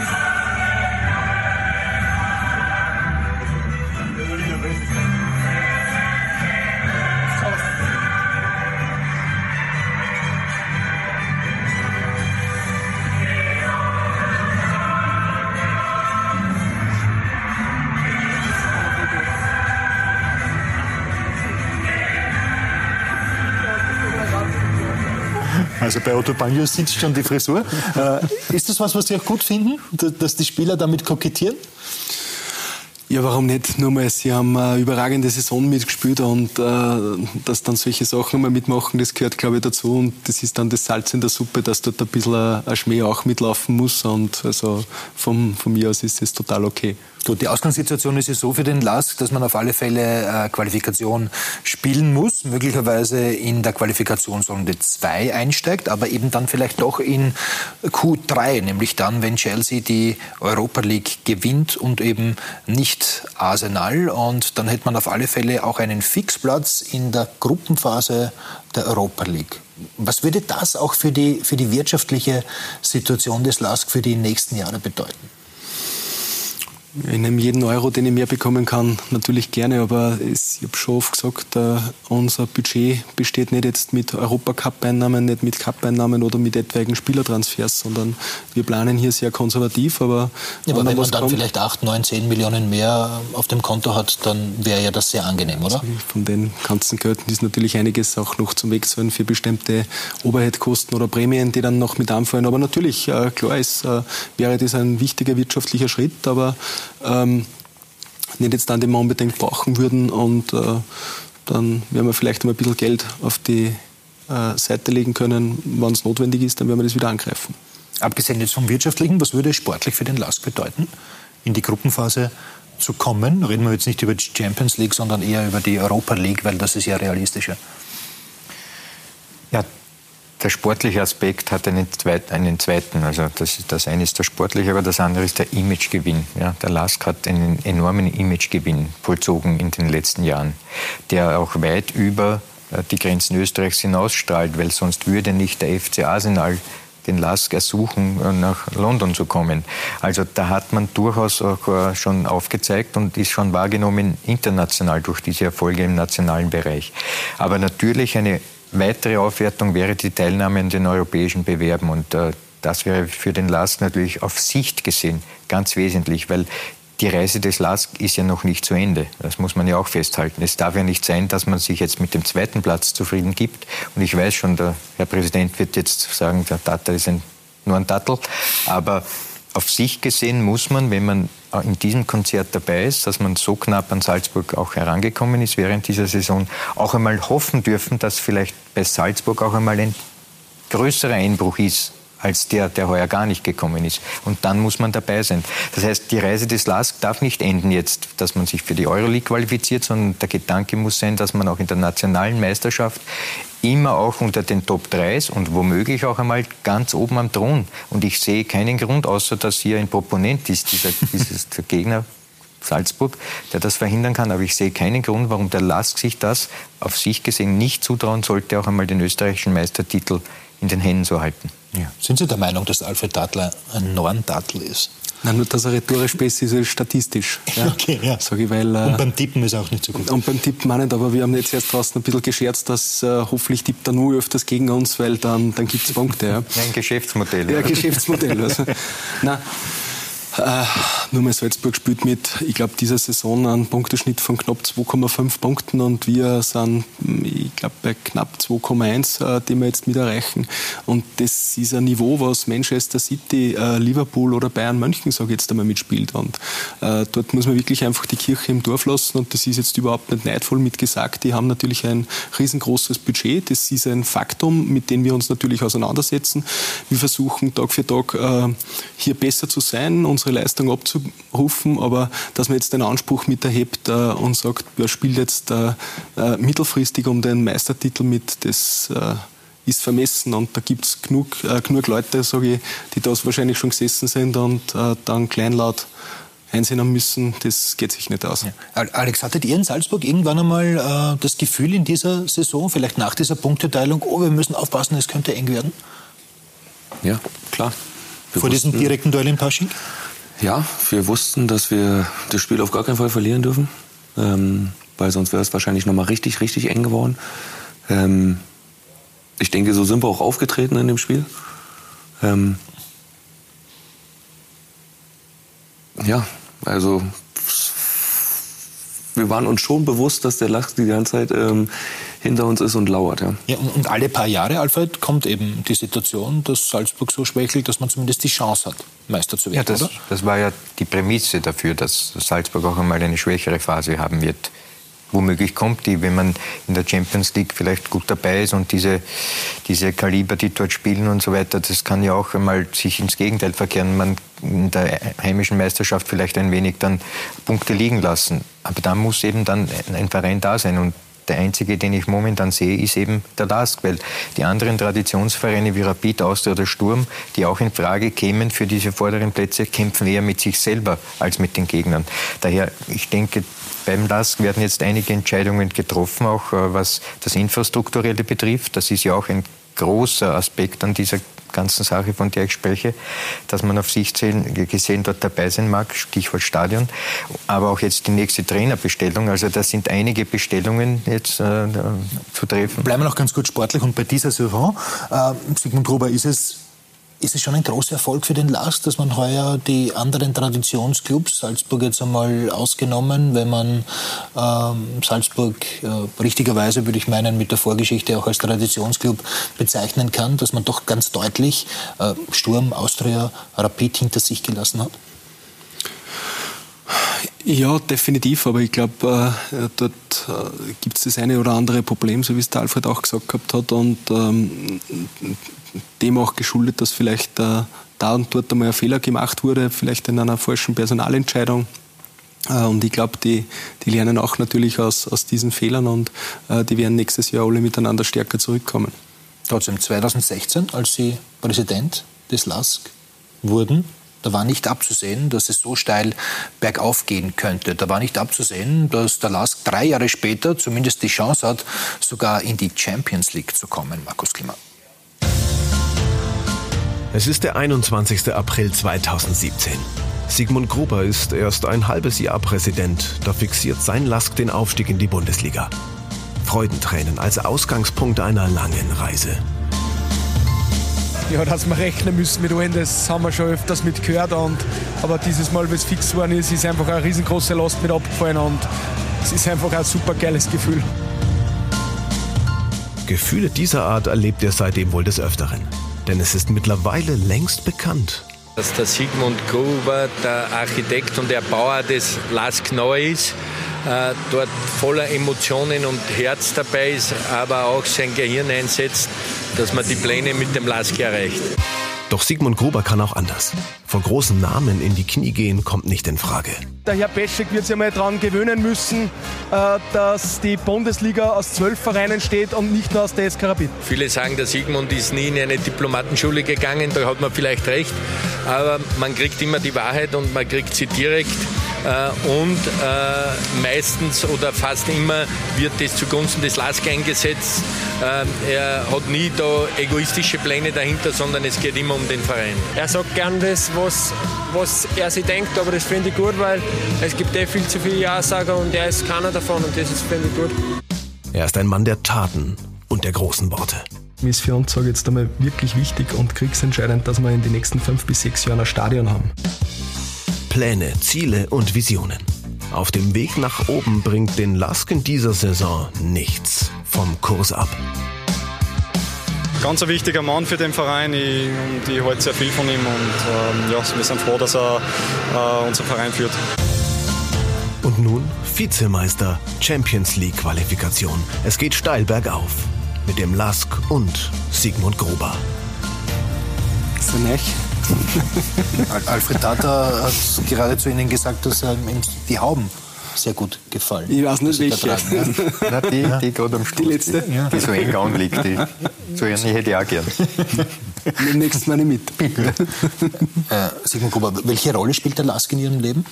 Also bei Otto Banjo sitzt schon die Frisur. Äh, ist das was, was Sie auch gut finden, dass die Spieler damit kokettieren? Ja, warum nicht? Nur mal, sie haben eine überragende Saison mitgespielt und äh, dass dann solche Sachen mal mitmachen, das gehört, glaube ich, dazu. Und das ist dann das Salz in der Suppe, dass dort ein bisschen ein Schmäh auch mitlaufen muss. Und also vom, von mir aus ist es total okay. Gut, die Ausgangssituation ist ja so für den LASK, dass man auf alle Fälle äh, Qualifikation spielen muss, möglicherweise in der Qualifikationsrunde 2 einsteigt, aber eben dann vielleicht doch in Q3, nämlich dann, wenn Chelsea die Europa League gewinnt und eben nicht Arsenal. Und dann hätte man auf alle Fälle auch einen Fixplatz in der Gruppenphase der Europa League. Was würde das auch für die, für die wirtschaftliche Situation des LASK für die nächsten Jahre bedeuten? Ich nehme jeden Euro, den ich mehr bekommen kann, natürlich gerne, aber es, ich habe schon oft gesagt, uh, unser Budget besteht nicht jetzt mit Europacup-Einnahmen, nicht mit Cup-Einnahmen oder mit etwaigen Spielertransfers, sondern wir planen hier sehr konservativ. Aber, ja, aber wenn man dann kommt, vielleicht 8, 9, 10 Millionen mehr auf dem Konto hat, dann wäre ja das sehr angenehm, oder? Von den ganzen Geldern ist natürlich einiges auch noch zum Wegzahlen für bestimmte Overhead-Kosten oder Prämien, die dann noch mit anfallen. Aber natürlich, uh, klar ist, uh, wäre das ein wichtiger wirtschaftlicher Schritt, aber ähm, nicht jetzt dann, den wir unbedingt brauchen würden. Und äh, dann werden wir vielleicht mal ein bisschen Geld auf die äh, Seite legen können, wann es notwendig ist, dann werden wir das wieder angreifen. Abgesehen jetzt vom Wirtschaftlichen, was würde es sportlich für den LASK bedeuten, in die Gruppenphase zu kommen? Reden wir jetzt nicht über die Champions League, sondern eher über die Europa League, weil das ist ja realistischer. Der sportliche Aspekt hat einen, zweit, einen zweiten. Also das, das eine ist der sportliche, aber das andere ist der Imagegewinn. Ja, der LASK hat einen enormen Imagegewinn vollzogen in den letzten Jahren, der auch weit über äh, die Grenzen Österreichs hinausstrahlt, weil sonst würde nicht der FC Arsenal den LASK ersuchen, äh, nach London zu kommen. Also da hat man durchaus auch äh, schon aufgezeigt und ist schon wahrgenommen international durch diese Erfolge im nationalen Bereich. Aber natürlich eine weitere Aufwertung wäre die Teilnahme an den europäischen Bewerben. Und äh, das wäre für den LASK natürlich auf Sicht gesehen ganz wesentlich, weil die Reise des LASK ist ja noch nicht zu Ende. Das muss man ja auch festhalten. Es darf ja nicht sein, dass man sich jetzt mit dem zweiten Platz zufrieden gibt. Und ich weiß schon, der Herr Präsident wird jetzt sagen, der Tata ist ein, nur ein Tattel. Aber auf sich gesehen muss man, wenn man in diesem Konzert dabei ist, dass man so knapp an Salzburg auch herangekommen ist während dieser Saison, auch einmal hoffen dürfen, dass vielleicht bei Salzburg auch einmal ein größerer Einbruch ist als der, der heuer gar nicht gekommen ist. Und dann muss man dabei sein. Das heißt, die Reise des LASK darf nicht enden jetzt, dass man sich für die Euroleague qualifiziert, sondern der Gedanke muss sein, dass man auch in der nationalen Meisterschaft immer auch unter den Top 3 und womöglich auch einmal ganz oben am Thron. Und ich sehe keinen Grund, außer dass hier ein Proponent ist, dieser, <laughs> dieser Gegner Salzburg, der das verhindern kann. Aber ich sehe keinen Grund, warum der LASK sich das auf sich gesehen nicht zutrauen sollte, auch einmal den österreichischen Meistertitel in den Händen zu halten. Ja. Sind Sie der Meinung, dass Alfred Dattler ein Norn-Dattl ist? Nein, nur dass er rhetorisch besser ist als statistisch. <laughs> Ja. Okay, ja. Sag ich, weil, und beim Tippen ist er auch nicht so gut. Und beim Tippen auch nicht, aber wir haben jetzt erst draußen ein bisschen gescherzt, dass äh, hoffentlich tippt er nur öfters gegen uns, weil dann, dann gibt es Punkte. Ja. Ein Geschäftsmodell. Ja, Geschäftsmodell. Also. <laughs> Nein, äh, nur mal Salzburg spielt mit, ich glaube, dieser Saison einen Punkteschnitt von knapp 2,5 Punkten und wir sind, ich glaube, bei knapp 2,1, äh, die wir jetzt mit erreichen. Und das ist ein Niveau, was Manchester City, äh, Liverpool oder Bayern München, sage ich jetzt einmal, mitspielt. Und äh, dort muss man wirklich einfach die Kirche im Dorf lassen und das ist jetzt überhaupt nicht neidvoll mitgesagt. Die haben natürlich ein riesengroßes Budget. Das ist ein Faktum, mit dem wir uns natürlich auseinandersetzen. Wir versuchen Tag für Tag äh, hier besser zu sein, und unsere Leistung abzurufen, aber dass man jetzt den Anspruch mit erhebt äh, und sagt, wer spielt jetzt äh, äh, mittelfristig um den Meistertitel mit, das äh, ist vermessen und da gibt es genug, äh, genug Leute, sage ich, die das wahrscheinlich schon gesessen sind und äh, dann kleinlaut einsehen müssen, das geht sich nicht aus. Ja. Alex, hattet ihr in Salzburg irgendwann einmal das Gefühl in dieser Saison, vielleicht nach dieser Punkteteilung, oh, wir müssen aufpassen, es könnte eng werden? Ja, klar. Wir Vor diesem direkten Duell in Pasching? Ja, wir wussten, dass wir das Spiel auf gar keinen Fall verlieren dürfen, ähm, weil sonst wäre es wahrscheinlich nochmal richtig, richtig eng geworden. Ähm, ich denke, so sind wir auch aufgetreten in dem Spiel. Ähm, ja, also wir waren uns schon bewusst, dass der Lachs die ganze Zeit ähm, hinter uns ist und lauert. Ja. ja und, und, alle paar Jahre, Alfred, kommt eben die Situation, dass Salzburg so schwächelt, dass man zumindest die Chance hat, Meister zu werden, ja, das, oder? das war ja die Prämisse dafür, dass Salzburg auch einmal eine schwächere Phase haben wird womöglich kommt die, wenn man in der Champions League vielleicht gut dabei ist und diese, diese Kaliber, die dort spielen und so weiter, das kann ja auch einmal sich ins Gegenteil verkehren. Man in der heimischen Meisterschaft vielleicht ein wenig dann Punkte liegen lassen. Aber da muss eben dann ein Verein da sein und der einzige, den ich momentan sehe, ist eben der LASK, weil die anderen Traditionsvereine wie Rapid, Austria oder Sturm, die auch in Frage kämen für diese vorderen Plätze, kämpfen eher mit sich selber als mit den Gegnern. Daher, ich denke, beim LASK werden jetzt einige Entscheidungen getroffen, auch äh, was das Infrastrukturelle betrifft. Das ist ja auch ein großer Aspekt an dieser ganzen Sache, von der ich spreche, dass man auf sich gesehen dort dabei sein mag, Stichwort Stadion, aber auch jetzt die nächste Trainerbestellung. Also da sind einige Bestellungen jetzt äh, zu treffen. Bleiben wir noch ganz kurz sportlich und bei dieser Saison, äh, Sigmund Gruber, ist es ist es schon ein großer Erfolg für den LASK, dass man heuer die anderen Traditionsclubs, Salzburg jetzt einmal ausgenommen, wenn man ähm, Salzburg äh, richtigerweise, würde ich meinen, mit der Vorgeschichte auch als Traditionsclub bezeichnen kann, dass man doch ganz deutlich äh, Sturm, Austria, Rapid hinter sich gelassen hat? Ja, definitiv, aber ich glaube, äh, dort äh, gibt es das eine oder andere Problem, so wie es der Alfred auch gesagt gehabt hat. Und ähm, dem auch geschuldet, dass vielleicht äh, da und dort einmal ein Fehler gemacht wurde, vielleicht in einer falschen Personalentscheidung. Äh, und ich glaube, die, die lernen auch natürlich aus, aus diesen Fehlern und äh, die werden nächstes Jahr alle miteinander stärker zurückkommen. Trotzdem, 2016, als Sie Präsident des LASK wurden, da war nicht abzusehen, dass es so steil bergauf gehen könnte. Da war nicht abzusehen, dass der LASK drei Jahre später zumindest die Chance hat, sogar in die Champions League zu kommen, Markus Klima. Es ist der 21. April 2017. Sigmund Gruber ist erst ein halbes Jahr Präsident, da fixiert sein Lask den Aufstieg in die Bundesliga. Freudentränen als Ausgangspunkt einer langen Reise. ja, dass wir rechnen müssen mit allen, das haben wir schon öfters mit gehört. Und, aber dieses Mal, wie es fix geworden ist, ist einfach eine riesengroße Last mit abgefallen und es ist einfach ein super geiles Gefühl. Gefühle dieser Art erlebt er seitdem wohl des Öfteren. Denn es ist mittlerweile längst bekannt. Dass der Sigmund Gruber, der Architekt und der Bauer des Lask Neu ist, äh, dort voller Emotionen und Herz dabei ist, aber auch sein Gehirn einsetzt, dass man die Pläne mit dem Lask erreicht. Doch Sigmund Gruber kann auch anders. Vor großen Namen in die Knie gehen kommt nicht in Frage. Der Herr Peschek wird sich einmal daran gewöhnen müssen, äh, dass die Bundesliga aus zwölf Vereinen steht und nicht nur aus der SK Rapid. Viele sagen, der Sigmund ist nie in eine Diplomatenschule gegangen, da hat man vielleicht recht. Aber man kriegt immer die Wahrheit und man kriegt sie direkt. Äh, und äh, meistens oder fast immer wird das zugunsten des LASK eingesetzt. Er hat nie da egoistische Pläne dahinter, sondern es geht immer um den Verein. Er sagt gern das, was, was er sich denkt, aber das finde ich gut, weil es gibt eh viel zu viele Ja-Sager und er ist keiner davon und das finde ich gut. Er ist ein Mann der Taten und der großen Worte. Mir ist für uns, sage jetzt einmal, wirklich wichtig und kriegsentscheidend, dass wir in den nächsten fünf bis sechs Jahren ein Stadion haben. Pläne, Ziele und Visionen. Auf dem Weg nach oben bringt den Lask in dieser Saison nichts vom Kurs ab. Ganz ein wichtiger Mann für den Verein ich, und ich halte sehr viel von ihm und ähm, ja, wir sind froh, dass er äh, unseren Verein führt. Und nun Vizemeister Champions League Qualifikation. Es geht steil bergauf mit dem Lask und Sigmund Gruber. So nicht. Alfred Tata hat gerade zu Ihnen gesagt, dass ihm die Hauben sehr gut gefallen. Ich weiß nicht welche. Tragen, <laughs> ja? Na, die, die gerade am Schluss. Die letzte? Die, die so eng anliegt. Die, so eine hätte ich auch gern. Nimm nächstes Mal nicht mit. <laughs> äh, Sigmund Gruber, welche Rolle spielt der Lask in Ihrem Leben?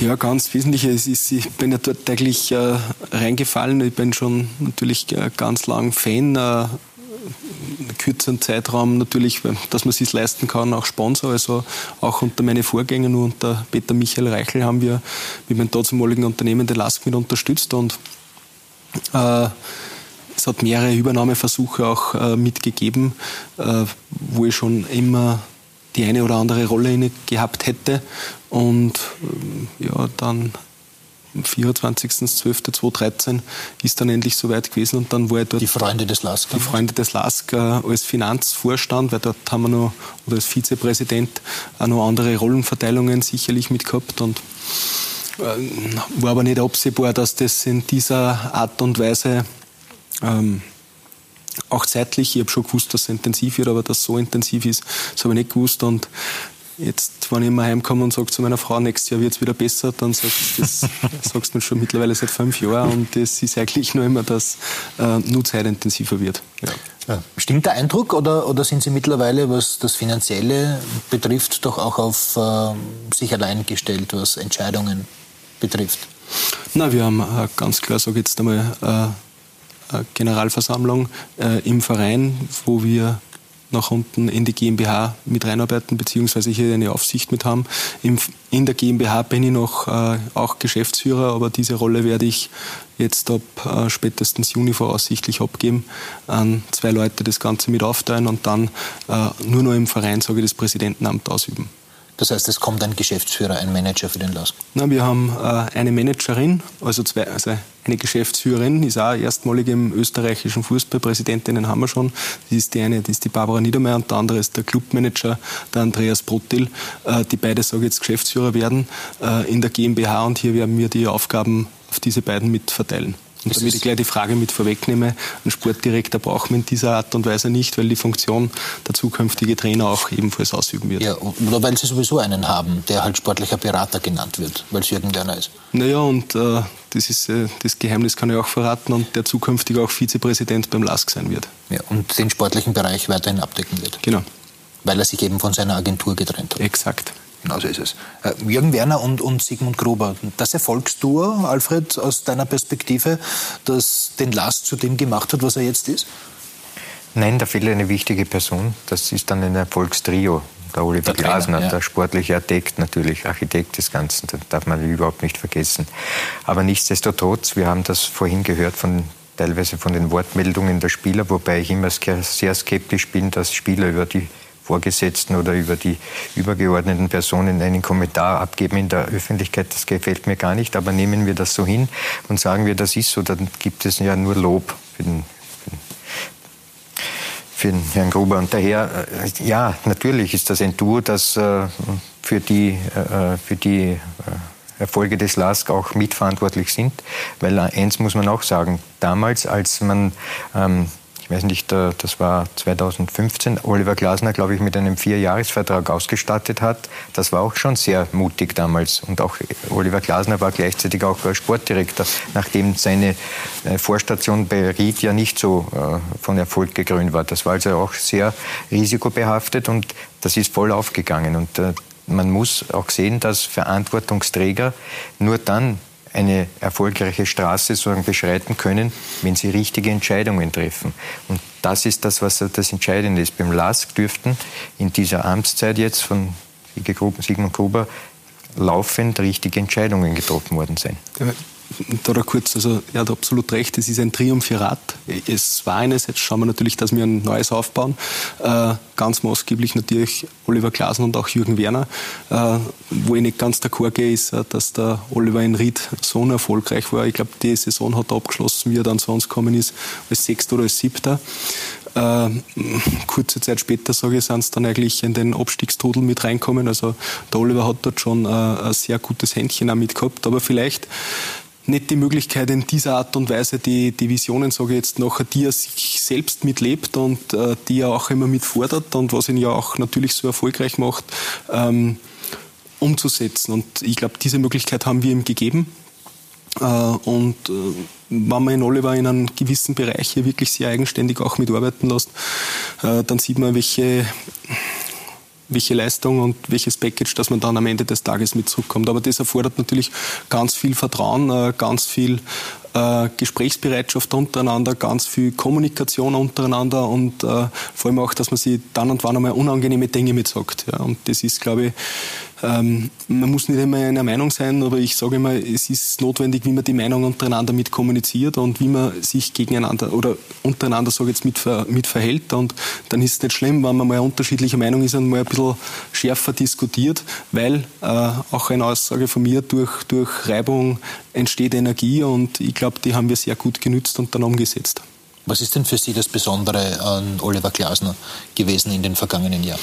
Ja, ganz wesentlich. Es ist, ich bin ja dort täglich äh, reingefallen. Ich bin schon natürlich äh, ganz lang Fan. Äh, kürzeren Zeitraum natürlich, dass man es sich leisten kann, auch Sponsor. Also auch unter meine Vorgänger, nur unter Peter Michael Reichel haben wir mit meinem dazumaligen Unternehmen den Lask mit unterstützt und äh, es hat mehrere Übernahmeversuche auch äh, mitgegeben, äh, wo ich schon immer die eine oder andere Rolle gehabt hätte. Und äh, ja, dann 24.12.2013 ist dann endlich soweit gewesen und dann war ich dort. Die Freunde des LASK. Die Freunde des LASK äh, als Finanzvorstand, weil dort haben wir noch, oder als Vizepräsident, auch noch andere Rollenverteilungen sicherlich mit gehabt und äh, war aber nicht absehbar, dass das in dieser Art und Weise ähm, auch zeitlich, ich habe schon gewusst, dass es intensiv wird, aber dass es so intensiv ist, das habe ich nicht gewusst und Jetzt, wenn ich immer heimkomme und sage zu meiner Frau, nächstes Jahr wird es wieder besser, dann sagst du das <laughs> sagst du schon mittlerweile seit fünf Jahren und das ist eigentlich nur immer, dass äh, nur zeitintensiver wird. Ja. Ja. Stimmt der Eindruck oder, oder sind Sie mittlerweile, was das Finanzielle betrifft, doch auch auf äh, sich allein gestellt, was Entscheidungen betrifft? Na, wir haben äh, ganz klar, sage ich jetzt einmal, äh, Generalversammlung äh, im Verein, wo wir nach unten in die GmbH mit reinarbeiten, beziehungsweise hier eine Aufsicht mit haben. in der GmbH bin ich noch äh, auch Geschäftsführer, aber diese Rolle werde ich jetzt ab äh, spätestens Juni voraussichtlich abgeben, an zwei Leute das Ganze mit aufteilen und dann äh, nur noch im Verein, sage ich, das Präsidentenamt ausüben. Das heißt, es kommt ein Geschäftsführer, ein Manager für den LASK? Na, wir haben äh, eine Managerin, also, zwei, also eine Geschäftsführerin, ist auch erstmalig im österreichischen Fußball. Präsidentinnen haben wir schon. Das ist die eine, das ist die Barbara Niedermeyer und der andere ist der Clubmanager, der Andreas Brottil. Äh, die beide, sage jetzt, Geschäftsführer werden äh, in der GmbH und hier werden wir die Aufgaben auf diese beiden mit verteilen. Und damit ich gleich die Frage mit vorwegnehme, einen Sportdirektor brauchen wir in dieser Art und Weise nicht, weil die Funktion der zukünftige Trainer auch ebenfalls ausüben wird. Ja, oder weil Sie sowieso einen haben, der halt sportlicher Berater genannt wird, weil es irgendeiner ist. Naja, und äh, das ist äh, das Geheimnis kann ich auch verraten und der zukünftig auch Vizepräsident beim LASK sein wird. Ja, und den sportlichen Bereich weiterhin abdecken wird. Genau. Weil er sich eben von seiner Agentur getrennt hat. Exakt. Genau so ist es. Äh, Jürgen Werner und, und Sigmund Gruber, das Erfolgstour, Alfred, aus deiner Perspektive, das den Last zu dem gemacht hat, was er jetzt ist? Nein, da fehlt eine wichtige Person. Das ist dann ein Erfolgstrio. Der Oliver der Glasner, ja. der sportliche Architekt natürlich, Architekt des Ganzen, das darf man überhaupt nicht vergessen. Aber nichtsdestotrotz, wir haben das vorhin gehört von teilweise von den Wortmeldungen der Spieler, wobei ich immer sehr skeptisch bin, dass Spieler über die Vorgesetzten oder über die übergeordneten Personen einen Kommentar abgeben in der Öffentlichkeit, das gefällt mir gar nicht. Aber nehmen wir das so hin und sagen wir, das ist so, dann gibt es ja nur Lob für den, für den Herrn Gruber. Und daher, äh, ja, natürlich ist das ein Duo, das äh, für die, äh, für die Erfolge des LASK auch mitverantwortlich sind. Weil eins muss man auch sagen, damals, als man ähm, ich weiß nicht, das war 2015, Oliver Glasner, glaube ich, mit einem Vierjahresvertrag ausgestattet hat. Das war auch schon sehr mutig damals. Und auch Oliver Glasner war gleichzeitig auch Sportdirektor, nachdem seine äh, Vorstation bei Ried ja nicht so äh, von Erfolg gekrönt war. Das war also auch sehr risikobehaftet und das ist voll aufgegangen. Und äh, man muss auch sehen, dass Verantwortungsträger nur dann eine erfolgreiche Straße sozusagen beschreiten können, wenn sie richtige Entscheidungen treffen. Und das ist das, was das Entscheidende ist. Beim LASK dürften in dieser Amtszeit jetzt von Sigmund Gruber laufend richtige Entscheidungen getroffen worden sein da, da kurz, also er hat absolut recht, es ist ein Triumphirat. Es war eines, jetzt schauen wir natürlich, dass wir ein neues aufbauen. Äh, ganz maßgeblich natürlich Oliver Glasen und auch Jürgen Werner. Äh, wo ich nicht ganz d'accord gehe, ist, äh, dass der Oliver in Ried so erfolgreich war. Ich glaube, die Saison hat er abgeschlossen, wie er dann zu uns gekommen ist, als Sechster oder als Siebter. Äh, kurze Zeit später, sage ich, sind sie dann eigentlich in den Abstiegstrudel mit reinkommen. Also der Oliver hat dort schon äh, ein sehr gutes Händchen auch mit gehabt. Aber vielleicht nicht die Möglichkeit, in dieser Art und Weise die, die Visionen, sage ich jetzt nachher, die er sich selbst mitlebt und äh, die er auch immer mitfordert und was ihn ja auch natürlich so erfolgreich macht, ähm, umzusetzen. Und ich glaube, diese Möglichkeit haben wir ihm gegeben. Äh, und äh, wenn man in Oliver in einem gewissen Bereich hier wirklich sehr eigenständig auch mitarbeiten lässt, äh, dann sieht man, welche welche Leistung und welches Package, dass man dann am Ende des Tages mit zurückkommt. Aber das erfordert natürlich ganz viel Vertrauen, äh, ganz viel äh, Gesprächsbereitschaft untereinander, ganz viel Kommunikation untereinander und äh, vor allem auch, dass man sich dann und wann einmal unangenehme Dinge mit sagt. Ja. Und das ist, glaube ich, ähm, man muss nicht immer einer Meinung sein, aber ich sage immer, es ist notwendig, wie man die Meinung untereinander mit kommuniziert und wie man sich gegeneinander oder untereinander, sage jetzt, mit, mit verhält. Und dann ist es nicht schlimm, wenn man mal unterschiedlicher Meinung ist und mal ein bisschen schärfer diskutiert, weil äh, auch eine Aussage von mir, durch, durch Reibung entsteht Energie und ich glaube, die haben wir sehr gut genützt und dann umgesetzt. Was ist denn für Sie das Besondere an Oliver Glasner gewesen in den vergangenen Jahren?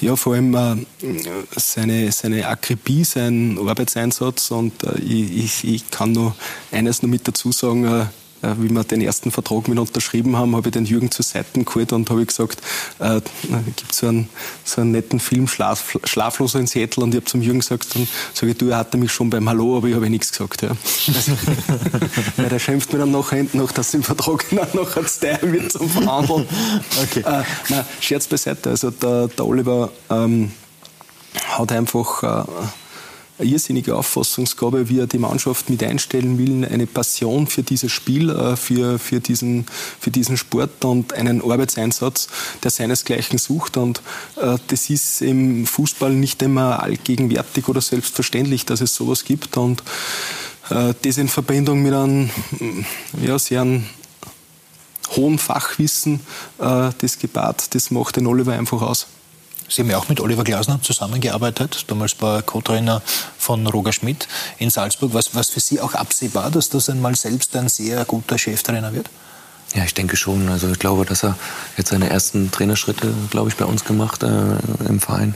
Ja, vor allem äh, seine, seine Akribie, sein Arbeitseinsatz und äh, ich, ich kann nur eines noch mit dazu sagen, äh, wie wir den ersten Vertrag mit unterschrieben haben, habe ich den Jürgen zur Seite geholt und habe gesagt, äh, gibt so einen, so einen netten Film, Schlaf, Schlafloser in Seattle, und ich habe zum Jürgen gesagt, dann sage ich, du, er hatte mich schon beim Hallo, aber ich habe nichts gesagt. Ja. <laughs> Weil der schimpft mir dann nachher hinten noch, dass im Vertrag noch ein Style wird zum Verhandeln. Okay. Äh, nein, Scherz beiseite, also der, der Oliver ähm, hat einfach äh, eine irrsinnige Auffassungsgabe, wie er die Mannschaft mit einstellen will, eine Passion für dieses Spiel, äh, für, für, diesen, für diesen Sport und einen Arbeitseinsatz, der seinesgleichen sucht. Und äh, das ist im Fußball nicht immer allgegenwärtig oder selbstverständlich, dass es sowas gibt. Und äh, das in Verbindung mit einem ja, sehr hohen Fachwissen, das gepaart, das macht den Oliver einfach aus. Sie haben ja auch mit Oliver Glasner zusammengearbeitet. Damals war Co-Trainer von Roger Schmidt in Salzburg. Was, was für Sie auch absehbar, dass das einmal selbst ein sehr guter Cheftrainer wird? Ja, ich denke schon. Also ich glaube, dass er jetzt seine ersten Trainerschritte, glaube ich, bei uns gemacht äh, im Verein.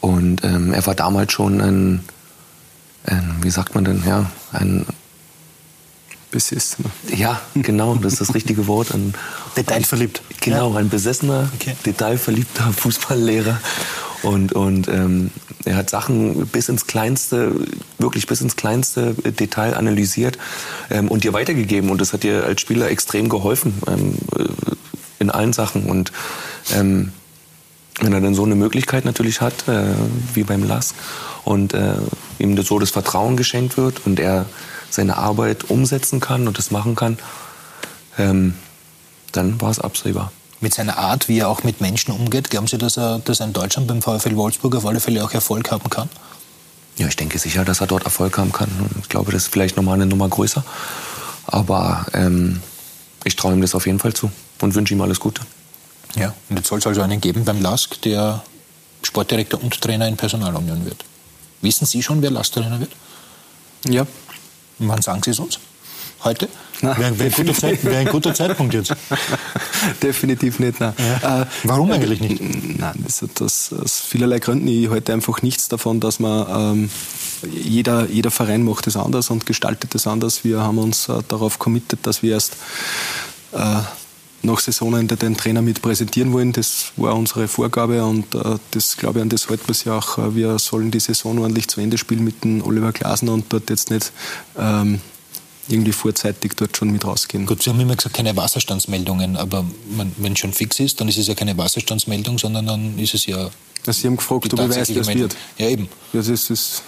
Und ähm, er war damals schon ein, ein, wie sagt man denn, ja, ein Besessener. Ja, genau, das ist das richtige Wort. Ein, Detailverliebt. Genau, ja. ein besessener, okay. detailverliebter <laughs> Fußballlehrer. Und, und ähm, er hat Sachen bis ins kleinste, wirklich bis ins kleinste Detail analysiert ähm, und dir weitergegeben. Und das hat dir als Spieler extrem geholfen ähm, in allen Sachen. Und ähm, wenn er dann so eine Möglichkeit natürlich hat, äh, wie beim Lask, und äh, ihm so das Vertrauen geschenkt wird und er seine Arbeit umsetzen kann und das machen kann, ähm, dann war es absehbar. Mit seiner Art, wie er auch mit Menschen umgeht, glauben Sie, dass er, dass er in Deutschland beim VfL Wolfsburg auf alle Fälle auch Erfolg haben kann? Ja, ich denke sicher, dass er dort Erfolg haben kann. Und ich glaube, das ist vielleicht nochmal eine Nummer größer. Aber ähm, ich traue ihm das auf jeden Fall zu und wünsche ihm alles Gute. Ja, und jetzt soll es also einen geben beim LASK, der Sportdirektor und Trainer in Personalunion wird. Wissen Sie schon, wer LASK-Trainer wird? Ja. Und wann sagen Sie es uns? Heute? Wäre wär ein, wär ein guter Zeitpunkt jetzt. <laughs> Definitiv nicht. Nein. Ja. Äh, Warum eigentlich nicht? Nein, das das aus vielerlei Gründen. Ich halte einfach nichts davon, dass man ähm, jeder, jeder Verein macht es anders und gestaltet es anders. Wir haben uns äh, darauf committed, dass wir erst äh, nach Saisonende den Trainer mit präsentieren wollen. Das war unsere Vorgabe und äh, das glaube ich an das halten wir es ja auch. Äh, wir sollen die Saison ordentlich zu Ende spielen mit dem Oliver Glasner und dort jetzt nicht ähm, irgendwie vorzeitig dort schon mit rausgehen. Gut, Sie haben immer gesagt, keine Wasserstandsmeldungen, aber man, wenn schon fix ist, dann ist es ja keine Wasserstandsmeldung, sondern dann ist es ja. Sie haben gefragt, ob ich weiß, wer es wird. Ja, eben. Ja, das ist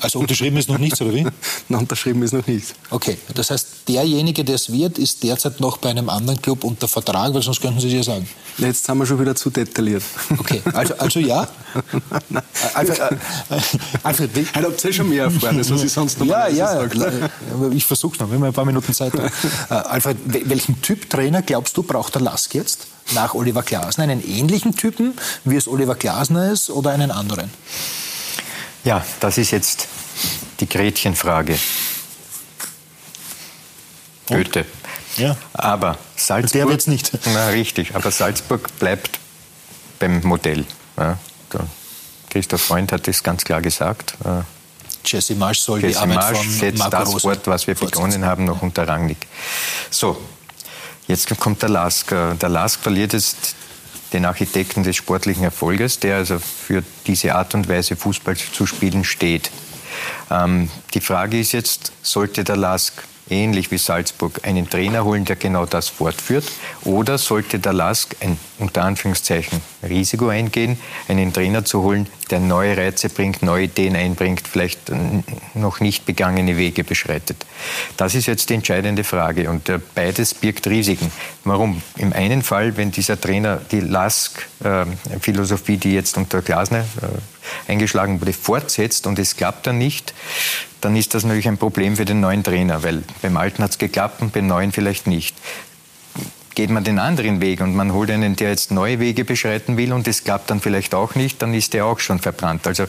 also unterschrieben ist noch nichts, oder wie? <laughs> Nein, unterschrieben ist noch nichts. Okay, das heißt, derjenige, der es wird, ist derzeit noch bei einem anderen Club unter Vertrag, weil sonst könnten Sie es ja sagen. Jetzt haben wir schon wieder zu detailliert. Okay, also, also ja? <laughs> Alfred, äh, <laughs> Alfred, Heute habt ihr schon mehr erfahren, als was ich sonst noch Ja, ja, sage. ich versuch's noch, wir haben ein paar Minuten Zeit. Äh, Alfred, welchen Typ Trainer glaubst du, braucht der Lask jetzt? Nach Oliver Glasner einen ähnlichen Typen, wie es Oliver Glasner ist, oder einen anderen? Ja, das ist jetzt die Gretchenfrage. Goethe. Ja. Aber Salzburg. Der wird's nicht. <laughs> Na, richtig. Aber Salzburg bleibt beim Modell. Ja, Christoph Freund hat das ganz klar gesagt. Jesse Marsch soll Jesse die Arbeit Marsch von setzt Marco das Wort, was wir begonnen haben, noch unter Rangnick. So, jetzt kommt der Lask. Der Lask verliert jetzt den Architekten des sportlichen Erfolges, der also für diese Art und Weise Fußball zu spielen steht. Ähm, die Frage ist jetzt, sollte der Lask ähnlich wie Salzburg, einen Trainer holen, der genau das fortführt? Oder sollte der Lask ein unter Anführungszeichen Risiko eingehen, einen Trainer zu holen, der neue Reize bringt, neue Ideen einbringt, vielleicht noch nicht begangene Wege beschreitet? Das ist jetzt die entscheidende Frage und äh, beides birgt Risiken. Warum? Im einen Fall, wenn dieser Trainer die Lask-Philosophie, die jetzt unter Glasner äh, eingeschlagen wurde, fortsetzt und es klappt dann nicht, dann ist das natürlich ein Problem für den neuen Trainer, weil beim Alten hat es geklappt und beim Neuen vielleicht nicht. Geht man den anderen Weg und man holt einen, der jetzt neue Wege beschreiten will und es klappt dann vielleicht auch nicht, dann ist der auch schon verbrannt. Also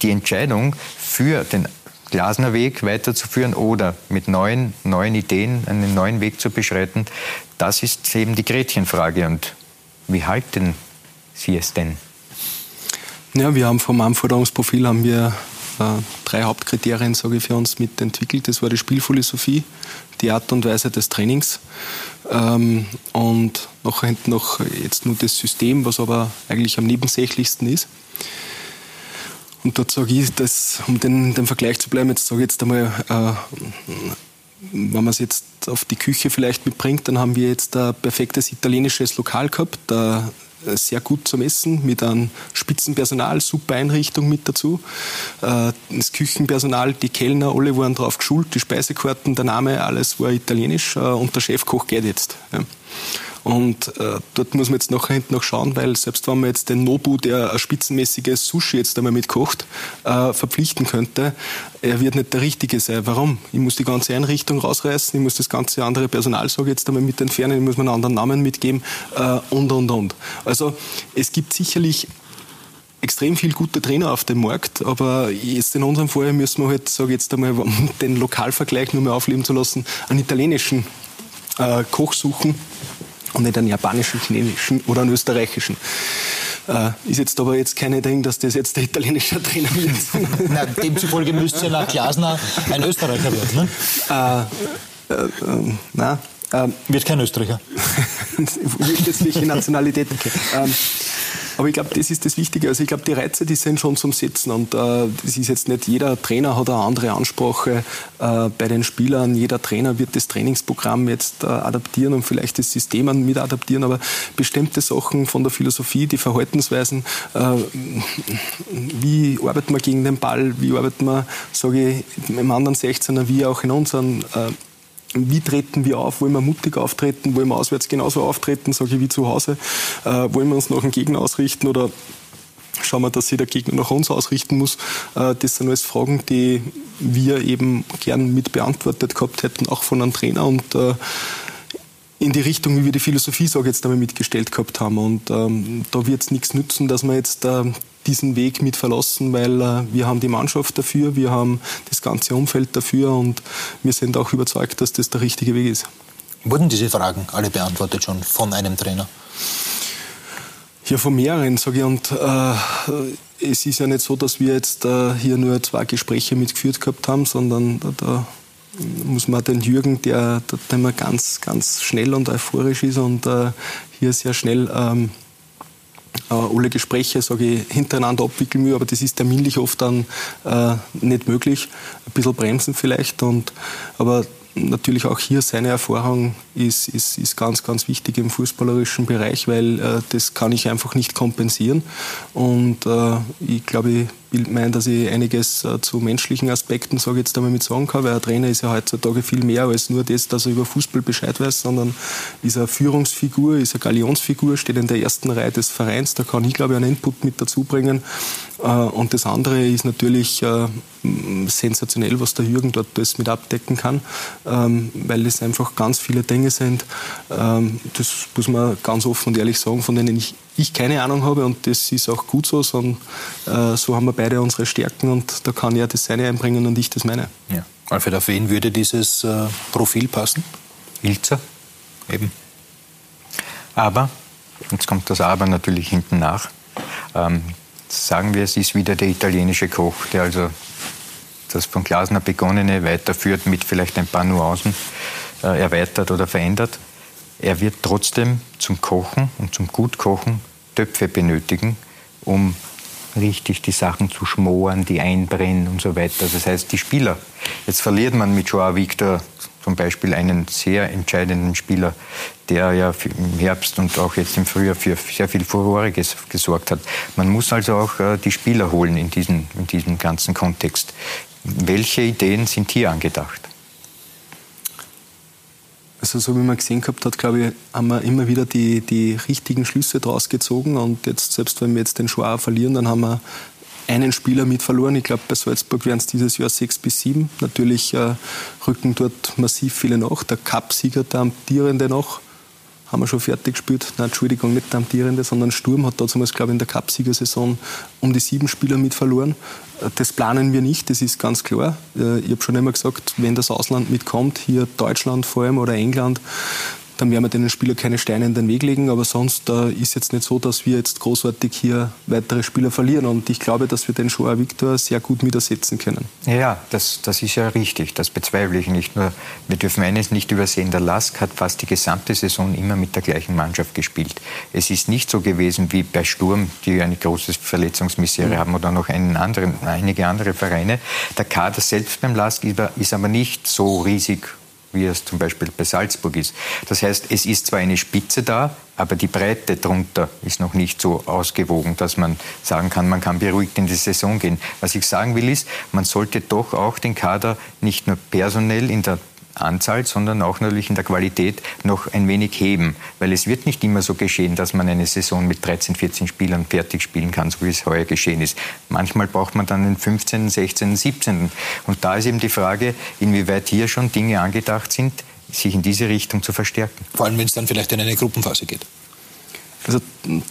die Entscheidung für den Glasner Weg weiterzuführen oder mit neuen, neuen Ideen einen neuen Weg zu beschreiten, das ist eben die Gretchenfrage. Und wie halten Sie es denn? Ja, wir haben vom Anforderungsprofil haben wir äh, drei Hauptkriterien, ich, für uns mit entwickelt. Das war die Spielphilosophie, die Art und Weise des Trainings ähm, und noch noch jetzt nur das System, was aber eigentlich am nebensächlichsten ist. Und dort sage ich, dass, um den, den Vergleich zu bleiben, jetzt sage ich jetzt einmal, äh, wenn man es jetzt auf die Küche vielleicht mitbringt, dann haben wir jetzt ein perfektes italienisches Lokal gehabt. Der sehr gut zum Essen mit einem Spitzenpersonal, super Einrichtung mit dazu. Äh, das Küchenpersonal, die Kellner, alle waren drauf geschult, die Speisekarten, der Name, alles war italienisch äh, und der Chefkoch geht jetzt. Und äh, dort muss man jetzt nachher hinten noch schauen, weil selbst wenn man jetzt den Nobu, der ein spitzenmäßiges Sushi jetzt einmal mitkocht, äh, verpflichten könnte, er wird nicht der Richtige sein. Warum? Ich muss die ganze Einrichtung rausreißen, ich muss das ganze andere Personal, sage jetzt einmal, mit entfernen, ich muss mir einen anderen Namen mitgeben äh, und, und, und. Also es gibt sicherlich extrem viel gute Trainer auf dem Markt, aber jetzt in unserem Fall müssen wir halt, sage jetzt einmal, <laughs> den Lokalvergleich nur mehr aufleben zu lassen, einen italienischen äh, Koch suchen, und nicht einen japanischen, chinesischen oder einen österreichischen. Äh, ist jetzt aber jetzt keine Ding, dass das jetzt der italienische Trainer wird. <laughs> Nein, demzufolge müsste ja nach Glasner ein Österreicher werden. Ne? Äh, äh, äh nein. Ähm, wird kein Österreicher. <laughs> jetzt welche Nationalität. Ähm, aber ich glaube, das ist das Wichtige. Also ich glaube, die Reize, die sind schon zum Setzen. Und äh, das ist jetzt nicht, jeder Trainer hat eine andere Ansprache äh, bei den Spielern. Jeder Trainer wird das Trainingsprogramm jetzt äh, adaptieren und vielleicht das System mit adaptieren. Aber bestimmte Sachen von der Philosophie, die Verhaltensweisen, äh, wie arbeitet man gegen den Ball, wie arbeitet man, sage ich, im anderen 16er, wie auch in unseren äh, wie treten wir auf? Wollen wir mutig auftreten? Wollen wir auswärts genauso auftreten, sage ich, wie zu Hause? Äh, wollen wir uns nach dem Gegner ausrichten oder schauen wir, dass sich der Gegner nach uns ausrichten muss. Äh, das sind alles Fragen, die wir eben gern mit beantwortet gehabt hätten, auch von einem Trainer und äh, in die Richtung, wie wir die Philosophie, sage jetzt einmal, mitgestellt gehabt haben. Und ähm, da wird es nichts nützen, dass wir jetzt äh, diesen Weg mit verlassen, weil äh, wir haben die Mannschaft dafür, wir haben das ganze Umfeld dafür und wir sind auch überzeugt, dass das der richtige Weg ist. Wurden diese Fragen alle beantwortet schon von einem Trainer? Ja, von mehreren, sage ich. Und äh, es ist ja nicht so, dass wir jetzt äh, hier nur zwei Gespräche mitgeführt gehabt haben, sondern da muss man den Jürgen, der, der immer ganz, ganz schnell und euphorisch ist und äh, hier sehr schnell ähm, äh, alle Gespräche, ich, hintereinander abwickeln will, aber das ist terminlich oft dann äh, nicht möglich. Ein bisschen bremsen vielleicht, und, aber natürlich auch hier seine Erfahrung ist, ist, ist ganz, ganz wichtig im fußballerischen Bereich, weil äh, das kann ich einfach nicht kompensieren. Und äh, ich glaube, ich meine, dass ich einiges äh, zu menschlichen Aspekten, sage ich jetzt einmal, mit sagen kann, weil ein Trainer ist ja heutzutage viel mehr als nur das, dass er über Fußball Bescheid weiß, sondern ist eine Führungsfigur, ist eine Galionsfigur, steht in der ersten Reihe des Vereins, da kann ich, glaube ich, einen Input mit dazu bringen. Äh, und das andere ist natürlich äh, sensationell, was der Jürgen dort das mit abdecken kann, ähm, weil es einfach ganz viele Dinge sind, ähm, das muss man ganz offen und ehrlich sagen, von denen ich ich keine Ahnung habe und das ist auch gut so, sondern äh, so haben wir beide unsere Stärken und da kann er das seine einbringen und ich das meine. Ja. Alfred, auf wen würde dieses äh, Profil passen? Ilzer, eben. Aber, jetzt kommt das Aber natürlich hinten nach, ähm, sagen wir, es ist wieder der italienische Koch, der also das von Glasner begonnene weiterführt mit vielleicht ein paar Nuancen äh, erweitert oder verändert. Er wird trotzdem zum Kochen und zum Gutkochen Töpfe benötigen, um richtig die Sachen zu schmoren, die einbrennen und so weiter. Das heißt, die Spieler. Jetzt verliert man mit Joao Victor zum Beispiel einen sehr entscheidenden Spieler, der ja im Herbst und auch jetzt im Frühjahr für sehr viel Furore gesorgt hat. Man muss also auch äh, die Spieler holen in diesem, in diesem ganzen Kontext. Welche Ideen sind hier angedacht? Also so wie man gesehen gehabt hat, glaube ich, haben wir immer wieder die, die richtigen Schlüsse daraus gezogen. Und jetzt, selbst wenn wir jetzt den Schwar verlieren, dann haben wir einen Spieler mit verloren. Ich glaube, bei Salzburg werden es dieses Jahr sechs bis sieben. Natürlich äh, rücken dort massiv viele nach. Der Cup-Sieger, der amtierende noch, haben wir schon fertig gespielt. Nein, Entschuldigung, nicht der amtierende, sondern Sturm hat damals, glaube ich, in der Cup-Siegersaison um die sieben Spieler mit verloren. Das planen wir nicht, das ist ganz klar. Äh, ich habe schon immer gesagt, wenn das Ausland mitkommt, hier Deutschland vor allem oder England, dann werden wir den Spieler keine Steine in den Weg legen. Aber sonst äh, ist jetzt nicht so, dass wir jetzt großartig hier weitere Spieler verlieren. Und ich glaube, dass wir den Joao Victor sehr gut mit ersetzen können. Ja, das, das ist ja richtig. Das bezweifle ich nicht. Nur, wir dürfen eines nicht übersehen. Der Lask hat fast die gesamte Saison immer mit der gleichen Mannschaft gespielt. Es ist nicht so gewesen wie bei Sturm, die eine große Verletzungsmisere mhm. haben oder noch einen anderen, einige andere Vereine. Der Kader selbst beim Lask ist aber nicht so riesig wie es zum Beispiel bei Salzburg ist. Das heißt, es ist zwar eine Spitze da, aber die Breite drunter ist noch nicht so ausgewogen, dass man sagen kann, man kann beruhigt in die Saison gehen. Was ich sagen will ist, man sollte doch auch den Kader nicht nur personell in der Anzahl, sondern auch natürlich in der Qualität noch ein wenig heben. Weil es wird nicht immer so geschehen, dass man eine Saison mit 13, 14 Spielern fertig spielen kann, so wie es heuer geschehen ist. Manchmal braucht man dann den 15., 16., 17. Und da ist eben die Frage, inwieweit hier schon Dinge angedacht sind, sich in diese Richtung zu verstärken. Vor allem, wenn es dann vielleicht in eine Gruppenphase geht. Also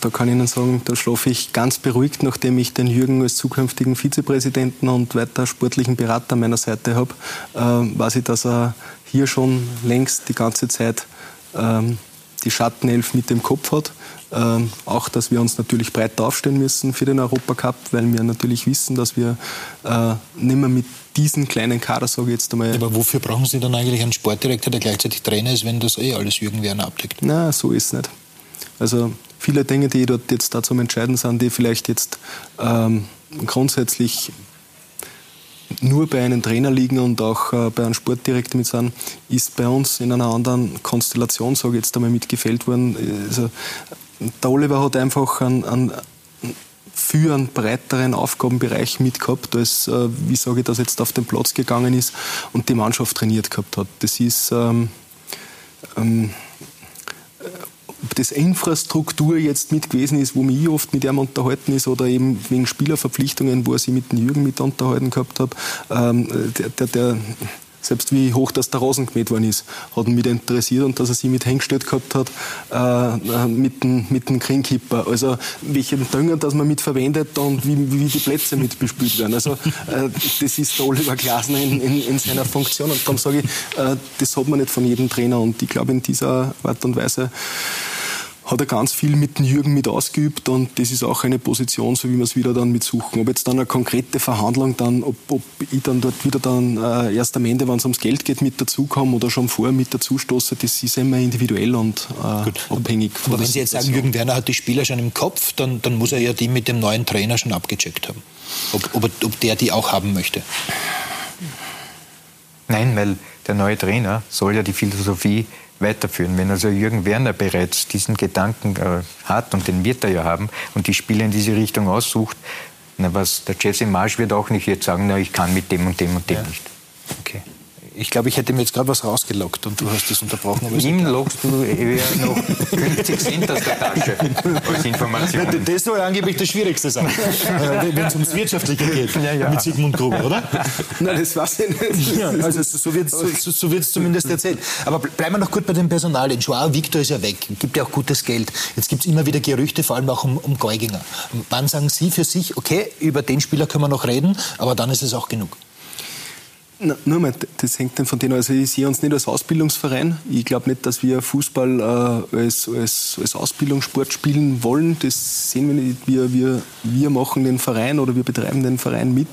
da kann ich Ihnen sagen, da schlafe ich ganz beruhigt, nachdem ich den Jürgen als zukünftigen Vizepräsidenten und weiter sportlichen Berater an meiner Seite habe, äh, weiß ich, dass er hier schon längst die ganze Zeit ähm, die Schattenelf mit dem Kopf hat. Ähm, auch, dass wir uns natürlich breit aufstellen müssen für den Europacup, weil wir natürlich wissen, dass wir äh, nicht mehr mit diesen kleinen Kader, sage ich jetzt einmal. Aber wofür brauchen Sie dann eigentlich einen Sportdirektor, der gleichzeitig Trainer ist, wenn das eh alles Jürgen Werner abdeckt? Na, so ist es nicht. Also viele Dinge, die dort jetzt da zum Entscheiden sind, die vielleicht jetzt ähm, grundsätzlich nur bei einem Trainer liegen und auch äh, bei einem Sportdirektor mit sind, ist bei uns in einer anderen Konstellation, sage ich jetzt einmal, mitgefällt worden. Also, der Oliver hat einfach einen, einen für einen breiteren Aufgabenbereich mitgehabt, als, äh, wie sage ich das jetzt, auf den Platz gegangen ist und die Mannschaft trainiert gehabt hat. Das ist ähm, ähm, das Infrastruktur jetzt mit gewesen ist, wo mich oft mit ihm unterhalten ist oder eben wegen Spielerverpflichtungen, wo er sich mit dem Jürgen mit unterhalten gehabt hat, ähm, der, der, der selbst wie hoch das der Rasen gemäht worden ist, hat mit interessiert und dass er sich mit hingestellt gehabt hat äh, mit dem, mit dem Greenkeeper. Also welchen Dünger das man mit verwendet und wie, wie die Plätze mit bespielt werden. Also äh, das ist der Oliver Glasner in, in, in, seiner Funktion und darum sage ich, äh, das hat man nicht von jedem Trainer und ich glaube in dieser Art und Weise hat er ganz viel mit dem Jürgen mit ausgeübt und das ist auch eine Position, so wie wir es wieder dann mit suchen. Ob jetzt dann eine konkrete Verhandlung dann, ob, ob ich dann dort wieder dann äh, erst am Ende, wenn es ums Geld geht, mit dazukomme oder schon vorher mit dazustoße, das ist immer individuell und äh, abhängig. Aber wenn Sie jetzt sagen, Jürgen Werner hat die Spieler schon im Kopf, dann, dann muss er ja die mit dem neuen Trainer schon abgecheckt haben. Ob, ob, ob der die auch haben möchte. Nein, weil der neue Trainer soll ja die Philosophie weiterführen. Wenn also Jürgen Werner bereits diesen Gedanken äh, hat, und den wird er ja haben, und die Spieler in diese Richtung aussucht, na was, der Jesse Marsch wird auch nicht jetzt sagen, na, ich kann mit dem und dem und dem ja. nicht. Okay. Ich glaube, ich hätte mir jetzt gerade was rausgelockt und du hast das unterbrochen. Aber Ihm lockst du eher noch 50 Cent aus der Tasche als Information. Das soll angeblich das Schwierigste sein, <laughs> äh, wenn es ums Wirtschaftliche geht ja, ja. mit Sigmund Gruber, oder? Nein, das weiß ich nicht. Ja, also so wird es so, so zumindest erzählt. Aber bleiben wir noch gut bei dem Personal. Joao Victor ist ja weg, gibt ja auch gutes Geld. Jetzt gibt es immer wieder Gerüchte, vor allem auch um, um Geuginger. Wann sagen Sie für sich, okay, über den Spieler können wir noch reden, aber dann ist es auch genug? Nur mal, das hängt dann von denen. Also ich sehe uns nicht als Ausbildungsverein. Ich glaube nicht, dass wir Fußball äh, als, als, als Ausbildungssport spielen wollen. Das sehen wir nicht. Wir, wir, wir machen den Verein oder wir betreiben den Verein mit,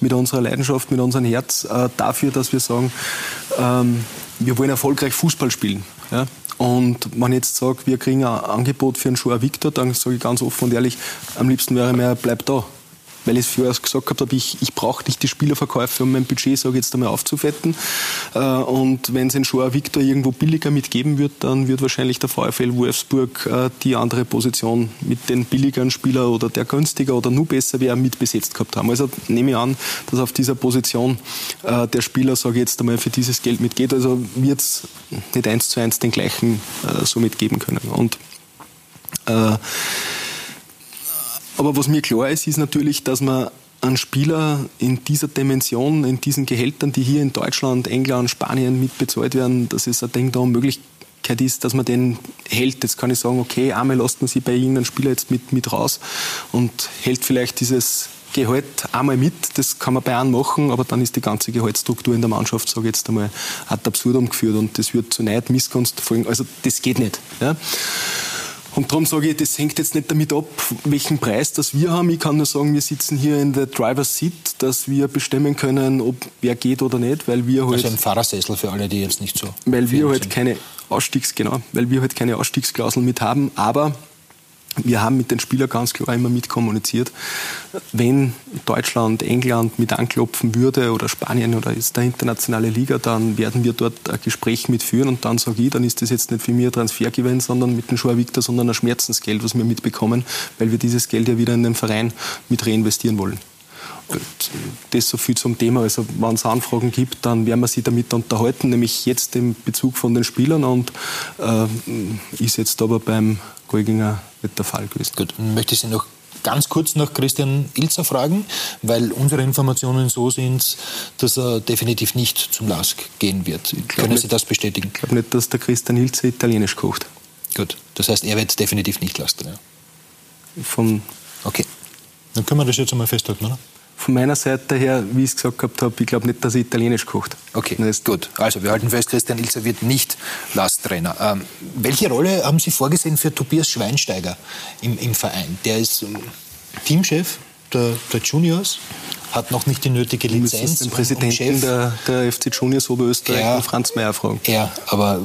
mit unserer Leidenschaft, mit unserem Herz, äh, dafür, dass wir sagen, ähm, wir wollen erfolgreich Fußball spielen. Ja? Und wenn ich jetzt sage, wir kriegen ein Angebot für einen Joao Victor, dann sage ich ganz offen und ehrlich, am liebsten wäre mir, bleib da weil ich es vorher gesagt habe, ich, ich brauche nicht die Spielerverkäufe, um mein Budget, sage jetzt einmal, aufzufetten. Äh, und wenn es ein Joao Victor irgendwo billiger mitgeben wird, dann wird wahrscheinlich der VfL Wolfsburg äh, die andere Position mit den billigeren Spieler oder der günstiger oder nur besser wäre, mitbesetzt gehabt haben. Also nehme ich an, dass auf dieser Position äh, der Spieler, sage ich jetzt einmal, für dieses Geld mitgeht. Also wird es nicht eins zu eins den gleichen so mitgeben können. Und äh, aber was mir klar ist, ist natürlich, dass man einen Spieler in dieser Dimension, in diesen Gehältern, die hier in Deutschland, England, Spanien mitbezahlt werden, dass es ein Ding da Möglichkeit ist, dass man den hält. Jetzt kann ich sagen, okay, einmal lasst man sie bei irgendeinem Spieler jetzt mit, mit raus und hält vielleicht dieses Gehalt einmal mit. Das kann man bei einem machen, aber dann ist die ganze Gehaltsstruktur in der Mannschaft, sage ich jetzt einmal, ad absurdum geführt und das wird zu Neid, Missgunst folgen. Also das geht nicht. Ja. Und darum sage ich, das hängt jetzt nicht damit ab, welchen Preis das wir haben. Ich kann nur sagen, wir sitzen hier in der Driver's Seat, dass wir bestimmen können, ob wer geht oder nicht, weil wir halt. Also ein Fahrersessel für alle, die jetzt nicht so. Weil wir halt sind. keine Ausstiegs, genau, weil wir halt keine Ausstiegsklausel mit haben. Aber wir haben mit den Spielern ganz klar immer mitkommuniziert, wenn Deutschland, England mit anklopfen würde oder Spanien oder ist der internationale Liga, dann werden wir dort ein Gespräch mitführen und dann sage ich, dann ist das jetzt nicht für mich ein Transfergewinn, sondern mit dem Joao Victor, sondern ein Schmerzensgeld, was wir mitbekommen, weil wir dieses Geld ja wieder in den Verein mit reinvestieren wollen. Und das so viel zum Thema. Also wenn es Anfragen gibt, dann werden wir sie damit unterhalten, nämlich jetzt im Bezug von den Spielern und äh, ist jetzt aber beim Golginger der Fall gewesen. Gut, dann möchte ich Sie noch ganz kurz nach Christian Ilzer fragen, weil unsere Informationen so sind, dass er definitiv nicht zum LASK gehen wird. Können nicht, Sie das bestätigen? Ich glaube nicht, dass der Christian Ilzer italienisch kocht. Gut, das heißt, er wird definitiv nicht LASK. Ja? Von okay, dann können wir das jetzt einmal festhalten, oder? Von meiner Seite her, wie ich es gesagt gehabt habe, ich glaube nicht, dass er Italienisch kocht. Okay, das gut. Also wir halten fest, Christian Ilzer wird nicht Lasttrainer. Ähm, welche Rolle haben Sie vorgesehen für Tobias Schweinsteiger im, im Verein? Der ist ähm, Teamchef der, der Juniors hat noch nicht die nötige Lizenz. Den Präsidenten um der, der, FC Juniors Oberösterreich, ja, Franz Meyer, fragen. Ja, aber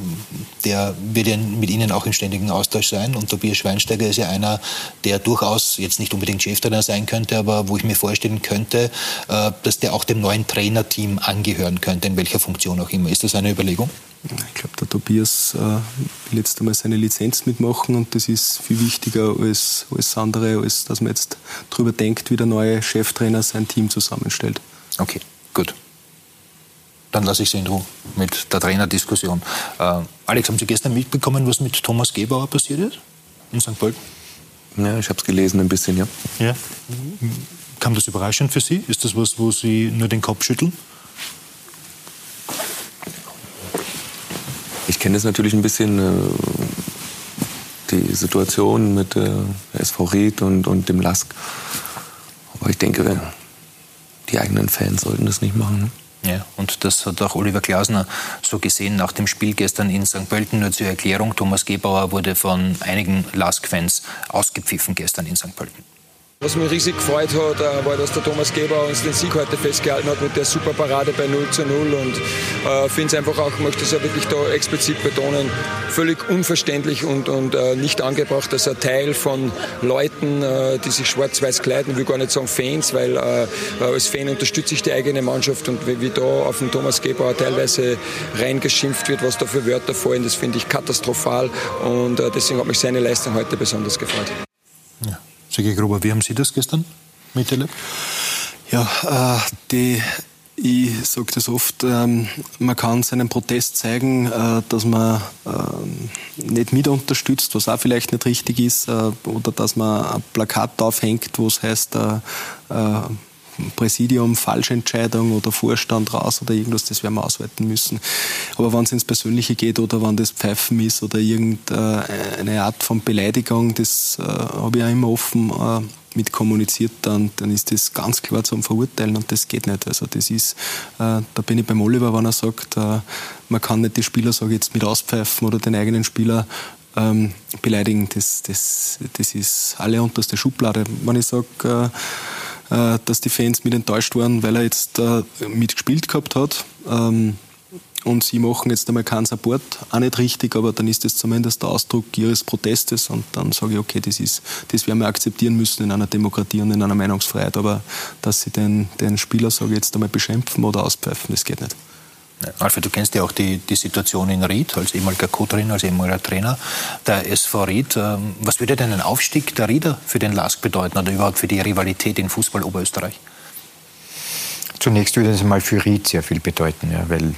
der wird ja mit Ihnen auch im ständigen Austausch sein. Und Tobias Schweinsteiger ist ja einer, der durchaus jetzt nicht unbedingt Cheftrainer sein könnte, aber wo ich mir vorstellen könnte, äh, dass der auch dem neuen Trainerteam angehören könnte, in welcher Funktion auch immer. Ist das eine Überlegung? Ich glaube, der Tobias äh, will jetzt einmal seine Lizenz mitmachen und das ist viel wichtiger als alles andere, als dass man jetzt darüber denkt, wie der neue Cheftrainer sein Team zusammenstellt. Okay, gut. dann lasse ich Sie in Ruhe mit der Trainerdiskussion. Äh, Alex, haben Sie gestern mitbekommen, was mit Thomas Gebauer passiert ist in St. Pölten? Ja, ich habe es gelesen ein bisschen, ja. ja. Kam das überraschend für Sie? Ist das was, wo Sie nur den Kopf schütteln? Ich kenne das natürlich ein bisschen, äh, die Situation mit äh, SV Ried und, und dem Lask. Aber ich denke, die eigenen Fans sollten das nicht machen. Ne? Ja, und das hat auch Oliver Glasner so gesehen nach dem Spiel gestern in St. Pölten. Nur zur Erklärung, Thomas Gebauer wurde von einigen Lask-Fans ausgepfiffen gestern in St. Pölten. Was mich riesig gefreut hat, äh, war, dass der Thomas Geber uns den Sieg heute festgehalten hat mit der Superparade bei 0 zu 0 und äh, finde es einfach auch, möchte es ja wirklich da explizit betonen, völlig unverständlich und, und äh, nicht angebracht, dass ein Teil von Leuten, äh, die sich schwarz-weiß kleiden, will gar nicht sagen Fans, weil äh, äh, als Fan unterstütze ich die eigene Mannschaft und wie, wie da auf den Thomas Geber teilweise reingeschimpft wird, was da für Wörter fallen, das finde ich katastrophal und deswegen hat mich seine Leistung heute besonders gefreut. Ja. Sergei Gruber, wie haben Sie das gestern miterlebt? Ja, äh, die, ich sage das oft, ähm, man kann seinen Protest zeigen, äh, dass man äh, nicht mit unterstützt, was auch vielleicht nicht richtig ist, äh, oder dass man ein Plakat aufhängt, wo es heißt, äh, äh, Präsidium Falschentscheidung oder Vorstand raus oder irgendwas, das werden wir ausweiten müssen. Aber wenn es ins Persönliche geht oder wenn das Pfeifen ist oder irgendeine Art von Beleidigung, das äh, habe ich auch immer offen äh, mit kommuniziert, dann, dann ist das ganz klar zum Verurteilen und das geht nicht. Also das ist, äh, da bin ich beim Oliver, wenn er sagt, äh, man kann nicht die Spieler, sage jetzt, mit auspfeifen oder den eigenen Spieler ähm, beleidigen. Das, das, das ist alle unterste Schublade. Wenn ich sage, äh, dass die Fans mit enttäuscht waren, weil er jetzt äh, mitgespielt gehabt hat. Ähm, und sie machen jetzt einmal keinen Support, auch nicht richtig, aber dann ist das zumindest der Ausdruck ihres Protestes und dann sage ich, okay, das, ist, das werden wir akzeptieren müssen in einer Demokratie und in einer Meinungsfreiheit, aber dass sie den, den Spieler, sage ich jetzt einmal, beschimpfen oder auspfeifen, das geht nicht. Alfred, du kennst ja auch die, die Situation in Ried als ehemaliger Co-Trainer, als ehemaliger Trainer der SV Ried. Ähm, was würde denn ein Aufstieg der Rieder für den LASK bedeuten oder überhaupt für die Rivalität in Fußball Oberösterreich? Zunächst würde es mal für Ried sehr viel bedeuten, ja, weil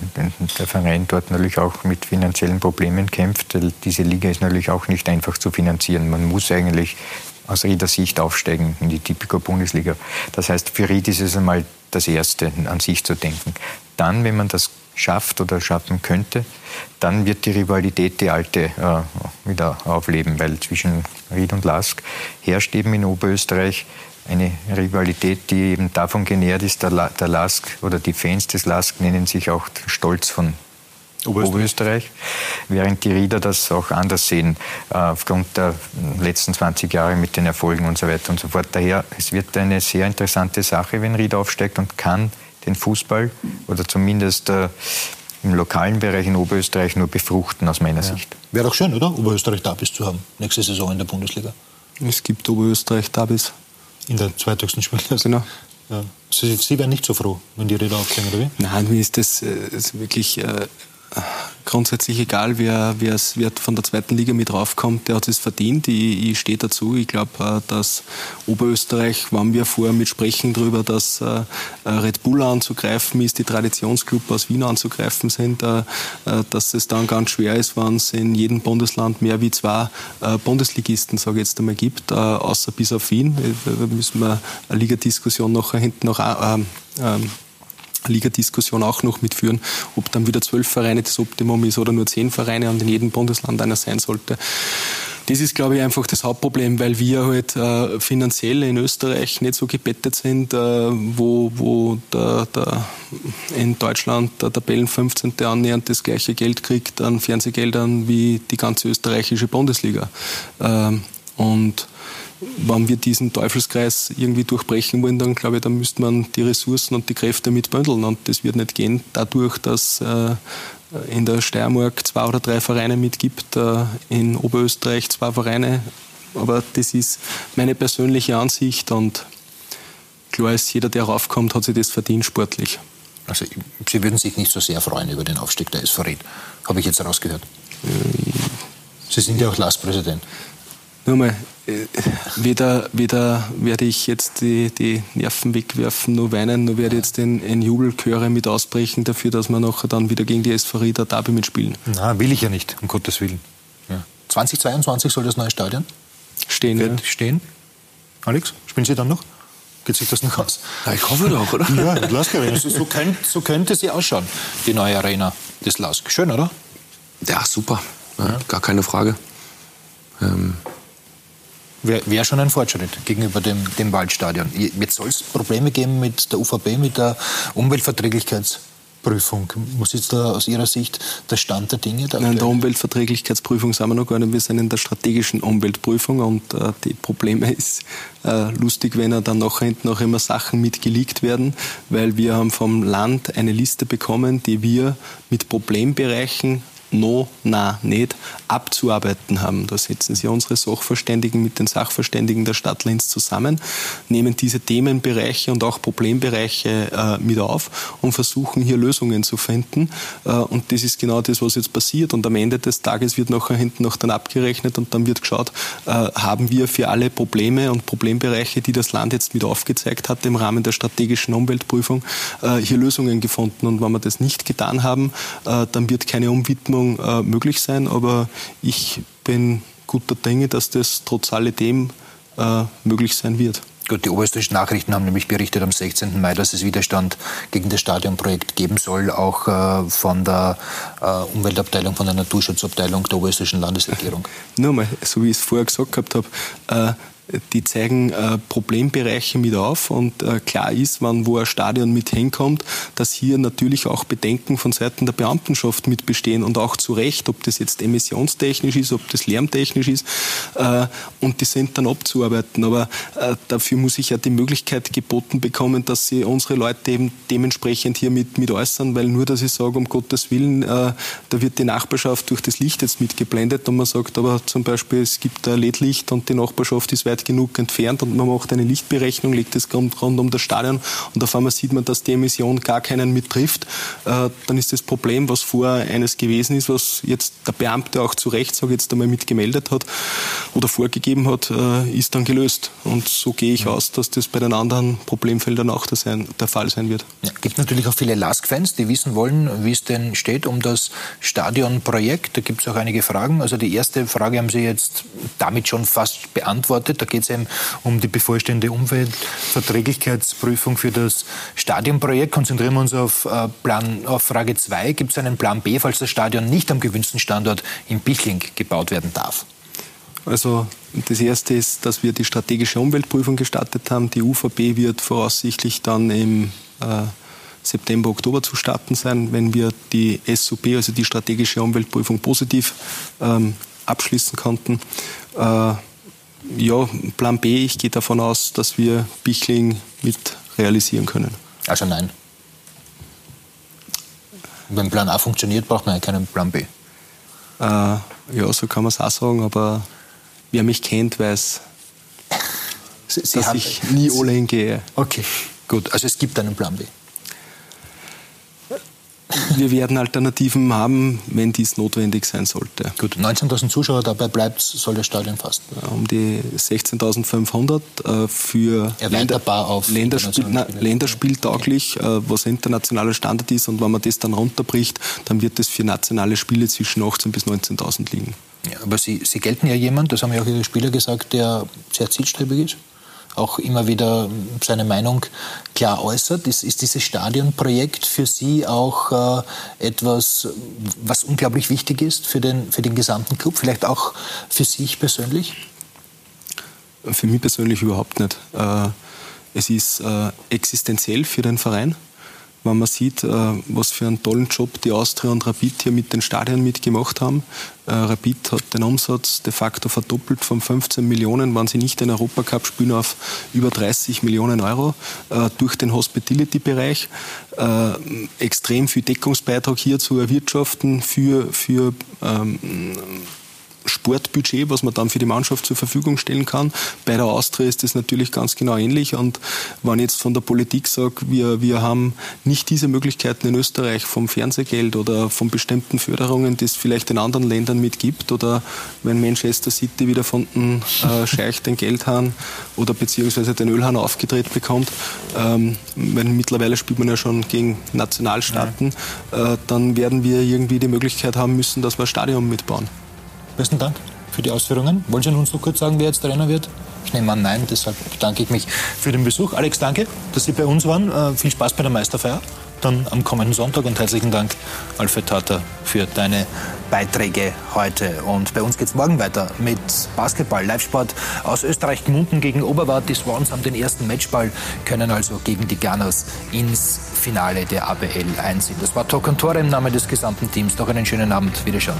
der Verein dort natürlich auch mit finanziellen Problemen kämpft. Diese Liga ist natürlich auch nicht einfach zu finanzieren. Man muss eigentlich aus Rieder Sicht aufsteigen in die Tipico-Bundesliga. Das heißt, für Ried ist es einmal das Erste, an sich zu denken. Dann, wenn man das schafft oder schaffen könnte, dann wird die Rivalität, die alte, äh, wieder aufleben, weil zwischen Ried und Lask herrscht eben in Oberösterreich eine Rivalität, die eben davon genährt ist, der, La der Lask oder die Fans des Lask nennen sich auch Stolz von Oberösterreich. Oberösterreich, während die Rieder das auch anders sehen, äh, aufgrund der letzten 20 Jahre mit den Erfolgen und so weiter und so fort. Daher, es wird eine sehr interessante Sache, wenn Ried aufsteigt und kann den Fußball oder zumindest äh, im lokalen Bereich in Oberösterreich nur befruchten, aus meiner ja. Sicht. Wäre doch schön, oder? Oberösterreich Derbys zu haben, nächste Saison in der Bundesliga. Es gibt Oberösterreich Derbys. In der zweithöchsten Spielklasse? <laughs> Genau. Ja. Sie, Sie wären nicht so froh, wenn die Räder aufgehen, oder wie? Nein, mir ist das, äh, das wirklich äh, grundsätzlich egal, wer, wer, wer von der zweiten Liga mit raufkommt, der hat es verdient. Ich, ich stehe dazu. Ich glaube, äh, dass Oberösterreich, waren wir vorher mit sprechen darüber, dass äh, Red Bull anzugreifen ist, die Traditionsclub aus Wien anzugreifen sind, äh, dass es dann ganz schwer ist, wenn es in jedem Bundesland mehr wie zwei Bundesligisten, sage ich jetzt einmal, gibt, außer bis auf Wien. Da müssen wir eine Ligadiskussion nachher hinten noch ähm, Ligadiskussion auch noch mitführen, ob dann wieder zwölf Vereine das Optimum ist oder nur zehn Vereine und in jedem Bundesland einer sein sollte. Das ist, glaube ich, einfach das Hauptproblem, weil wir halt äh, finanziell in Österreich nicht so gebettet sind, äh, wo, wo der, der in Deutschland der Tabellen 15. annähernd das gleiche Geld kriegt an Fernsehgeldern wie die ganze österreichische Bundesliga. Ähm, und wenn wir diesen Teufelskreis irgendwie durchbrechen wollen, dann glaube ich, dann müsste man die Ressourcen und die Kräfte mit bündeln. Und das wird nicht gehen dadurch, dass äh, in der Steiermark zwei oder drei Vereine mitgibt, äh, in Oberösterreich zwei Vereine. Aber das ist meine persönliche Ansicht und klar ist, jeder, der raufkommt, hat sich das verdient sportlich. Also Sie würden sich nicht so sehr freuen über den Aufstieg der SV Ried, habe ich jetzt herausgehört. Sie sind ja auch Lastpräsident. Nur mal, weder, weder werde ich jetzt die, die Nerven wegwerfen, nur weinen, nur werde jetzt in, in Jubelchöre mit ausbrechen dafür, dass wir nachher dann wieder gegen die SV Rieder Derby mitspielen. Na, will ich ja nicht, um Gottes Willen. Ja. 2022 soll das neue Stadion stehen. Wird ja. stehen. Alex, spielen Sie dann noch? Geht sich das noch aus? Ja, ich hoffe doch, oder? ja, Lask Arena. So, so, könnte, so könnte sie ausschauen, die neue Arena des Lask. Schön, oder? Ja, super. Ja, gar keine Frage. Ähm, Wäre wär schon ein Fortschritt gegenüber dem, dem Waldstadion. Jetzt soll es Probleme geben mit der UVB, mit der Umweltverträglichkeitsprüfung. Muss jetzt da aus Ihrer Sicht der Stand der Dinge da? Nein, in der Umweltverträglichkeitsprüfung sind wir noch gar nicht. Wir sind in der strategischen Umweltprüfung und äh, die Probleme ist äh, lustig, wenn er dann nachher hinten auch immer Sachen mitgeleakt werden, weil wir haben vom Land eine Liste bekommen, die wir mit Problembereichen no, na, nicht abzuarbeiten haben. Da setzen sich unsere Sachverständigen mit den Sachverständigen der Stadt Linz zusammen, nehmen diese Themenbereiche und auch Problembereiche äh, mit auf und versuchen hier Lösungen zu finden. Äh, und das ist genau das, was jetzt passiert. Und am Ende des Tages wird nachher hinten noch dann abgerechnet und dann wird geschaut, äh, haben wir für alle Probleme und Problembereiche, die das Land jetzt mit aufgezeigt hat im Rahmen der strategischen Umweltprüfung, äh, hier Lösungen gefunden. Und wenn wir das nicht getan haben, äh, dann wird keine Umwidmung Entwicklung äh, möglich sein, aber ich bin guter Dinge, dass das trotz alledem äh, möglich sein wird. Gut, die oberösterreichischen Nachrichten haben nämlich berichtet am 16. Mai, dass es Widerstand gegen das Stadionprojekt geben soll, auch äh, von der äh, Umweltabteilung, von der Naturschutzabteilung der oberösterreichischen Landesregierung. Nur mal, so wie ich es vorher gesagt gehabt habe, äh, die zeigen äh, Problembereiche mit auf und äh, klar ist, wann wo ein Stadion mit hinkommt, dass hier natürlich auch Bedenken von Seiten der Beamtenschaft mit bestehen und auch zu Recht, ob das jetzt emissionstechnisch ist, ob das lärmtechnisch ist äh, und die sind dann abzuarbeiten. Aber äh, dafür muss ich ja die Möglichkeit geboten bekommen, dass sie unsere Leute eben dementsprechend hier mit, mit äußern, weil nur, dass ich sage, um Gottes Willen, äh, da wird die Nachbarschaft durch das Licht jetzt mitgeblendet und man sagt aber zum Beispiel, es gibt ein LED-Licht und die Nachbarschaft ist weit weit genug entfernt und man macht eine Lichtberechnung, legt das rund, rund um das Stadion und auf einmal sieht man, dass die Emission gar keinen mittrifft, äh, dann ist das Problem, was vorher eines gewesen ist, was jetzt der Beamte auch zu Recht, sage jetzt einmal, mitgemeldet hat oder vorgegeben hat, äh, ist dann gelöst. Und so gehe ich ja. aus, dass das bei den anderen Problemfeldern auch der, sein, der Fall sein wird. Ja, gibt natürlich auch viele Lask-Fans, die wissen wollen, wie es denn steht um das Stadionprojekt. Da gibt es auch einige Fragen. Also die erste Frage haben Sie jetzt damit schon fast beantwortet. Da geht es eben um die bevorstehende Umweltverträglichkeitsprüfung für das Stadionprojekt. Konzentrieren wir uns auf, äh, Plan, auf Frage 2. Gibt es einen Plan B, falls das Stadion nicht am gewünschten Standort in Bichling gebaut werden darf? Also das erste ist, dass wir die strategische Umweltprüfung gestartet haben. Die UVB wird voraussichtlich dann im äh, September, Oktober zu starten sein, wenn wir die SUP, also die strategische Umweltprüfung, positiv ähm, abschließen konnten. Äh, ja, Plan B, ich gehe davon aus, dass wir Bichling mit realisieren können. Also nein. Wenn Plan A funktioniert, braucht man ja keinen Plan B. Äh, ja, so kann man es auch sagen, aber wer mich kennt, weiß, <laughs> Sie, dass ich nie <laughs> alle hingehe. Okay, gut. Also es gibt einen Plan B wir werden Alternativen haben, wenn dies notwendig sein sollte. Gut, 19.000 Zuschauer dabei bleibt, soll das Stadion fast. Um die 16.500 äh, für Erweiterbar auf Länderspiel, na, länderspieltauglich, äh, was internationaler Standard ist. Und wenn man das dann runterbricht, dann wird es für nationale Spiele zwischen 18.000 bis 19.000 liegen. Ja, aber Sie, Sie gelten ja jemand, das haben ja auch Ihre Spieler gesagt, der sehr zielstrebig ist auch immer wieder seine Meinung klar äußert. Ist, ist dieses Stadionprojekt für Sie auch äh, etwas, was unglaublich wichtig ist für den, für den gesamten Club, vielleicht auch für sich persönlich? Für mich persönlich überhaupt nicht. Äh, es ist äh, existenziell für den Verein wenn man sieht, was für einen tollen Job die Austria und Rapid hier mit den Stadien mitgemacht haben. Äh, Rapid hat den Umsatz de facto verdoppelt von 15 Millionen, wenn sie nicht den Europacup spielen, auf über 30 Millionen Euro äh, durch den Hospitality-Bereich. Extrem viel Deckungsbeitrag hier zu erwirtschaften für, für ähm, Sportbudget, was man dann für die Mannschaft zur Verfügung stellen kann. Bei der Austria ist das natürlich ganz genau ähnlich. Und wenn ich jetzt von der Politik sage, wir, wir haben nicht diese Möglichkeiten in Österreich vom Fernsehgeld oder von bestimmten Förderungen, die es vielleicht in anderen Ländern mitgibt, oder wenn Manchester City wieder von den äh, Scheich den Geldhahn oder beziehungsweise den Ölhahn aufgedreht bekommt, ähm, wenn mittlerweile spielt man ja schon gegen Nationalstaaten, ja. äh, dann werden wir irgendwie die Möglichkeit haben müssen, dass wir ein Stadion mitbauen. Besten Dank für die Ausführungen. Wollen Sie uns noch kurz sagen, wer jetzt Trainer wird? Ich nehme an, nein. Deshalb bedanke ich mich für den Besuch. Alex, danke, dass Sie bei uns waren. Äh, viel Spaß bei der Meisterfeier. Dann am kommenden Sonntag und herzlichen Dank, Alfred Tata, für deine Beiträge heute. Und bei uns geht es morgen weiter mit Basketball, Live-Sport aus Österreich. Gmunden gegen Oberwart. Die Swans haben den ersten Matchball, können also gegen die Gunners ins Finale der ABL einziehen. Das war Talk und Tore im Namen des gesamten Teams. Noch einen schönen Abend. Wiederschauen.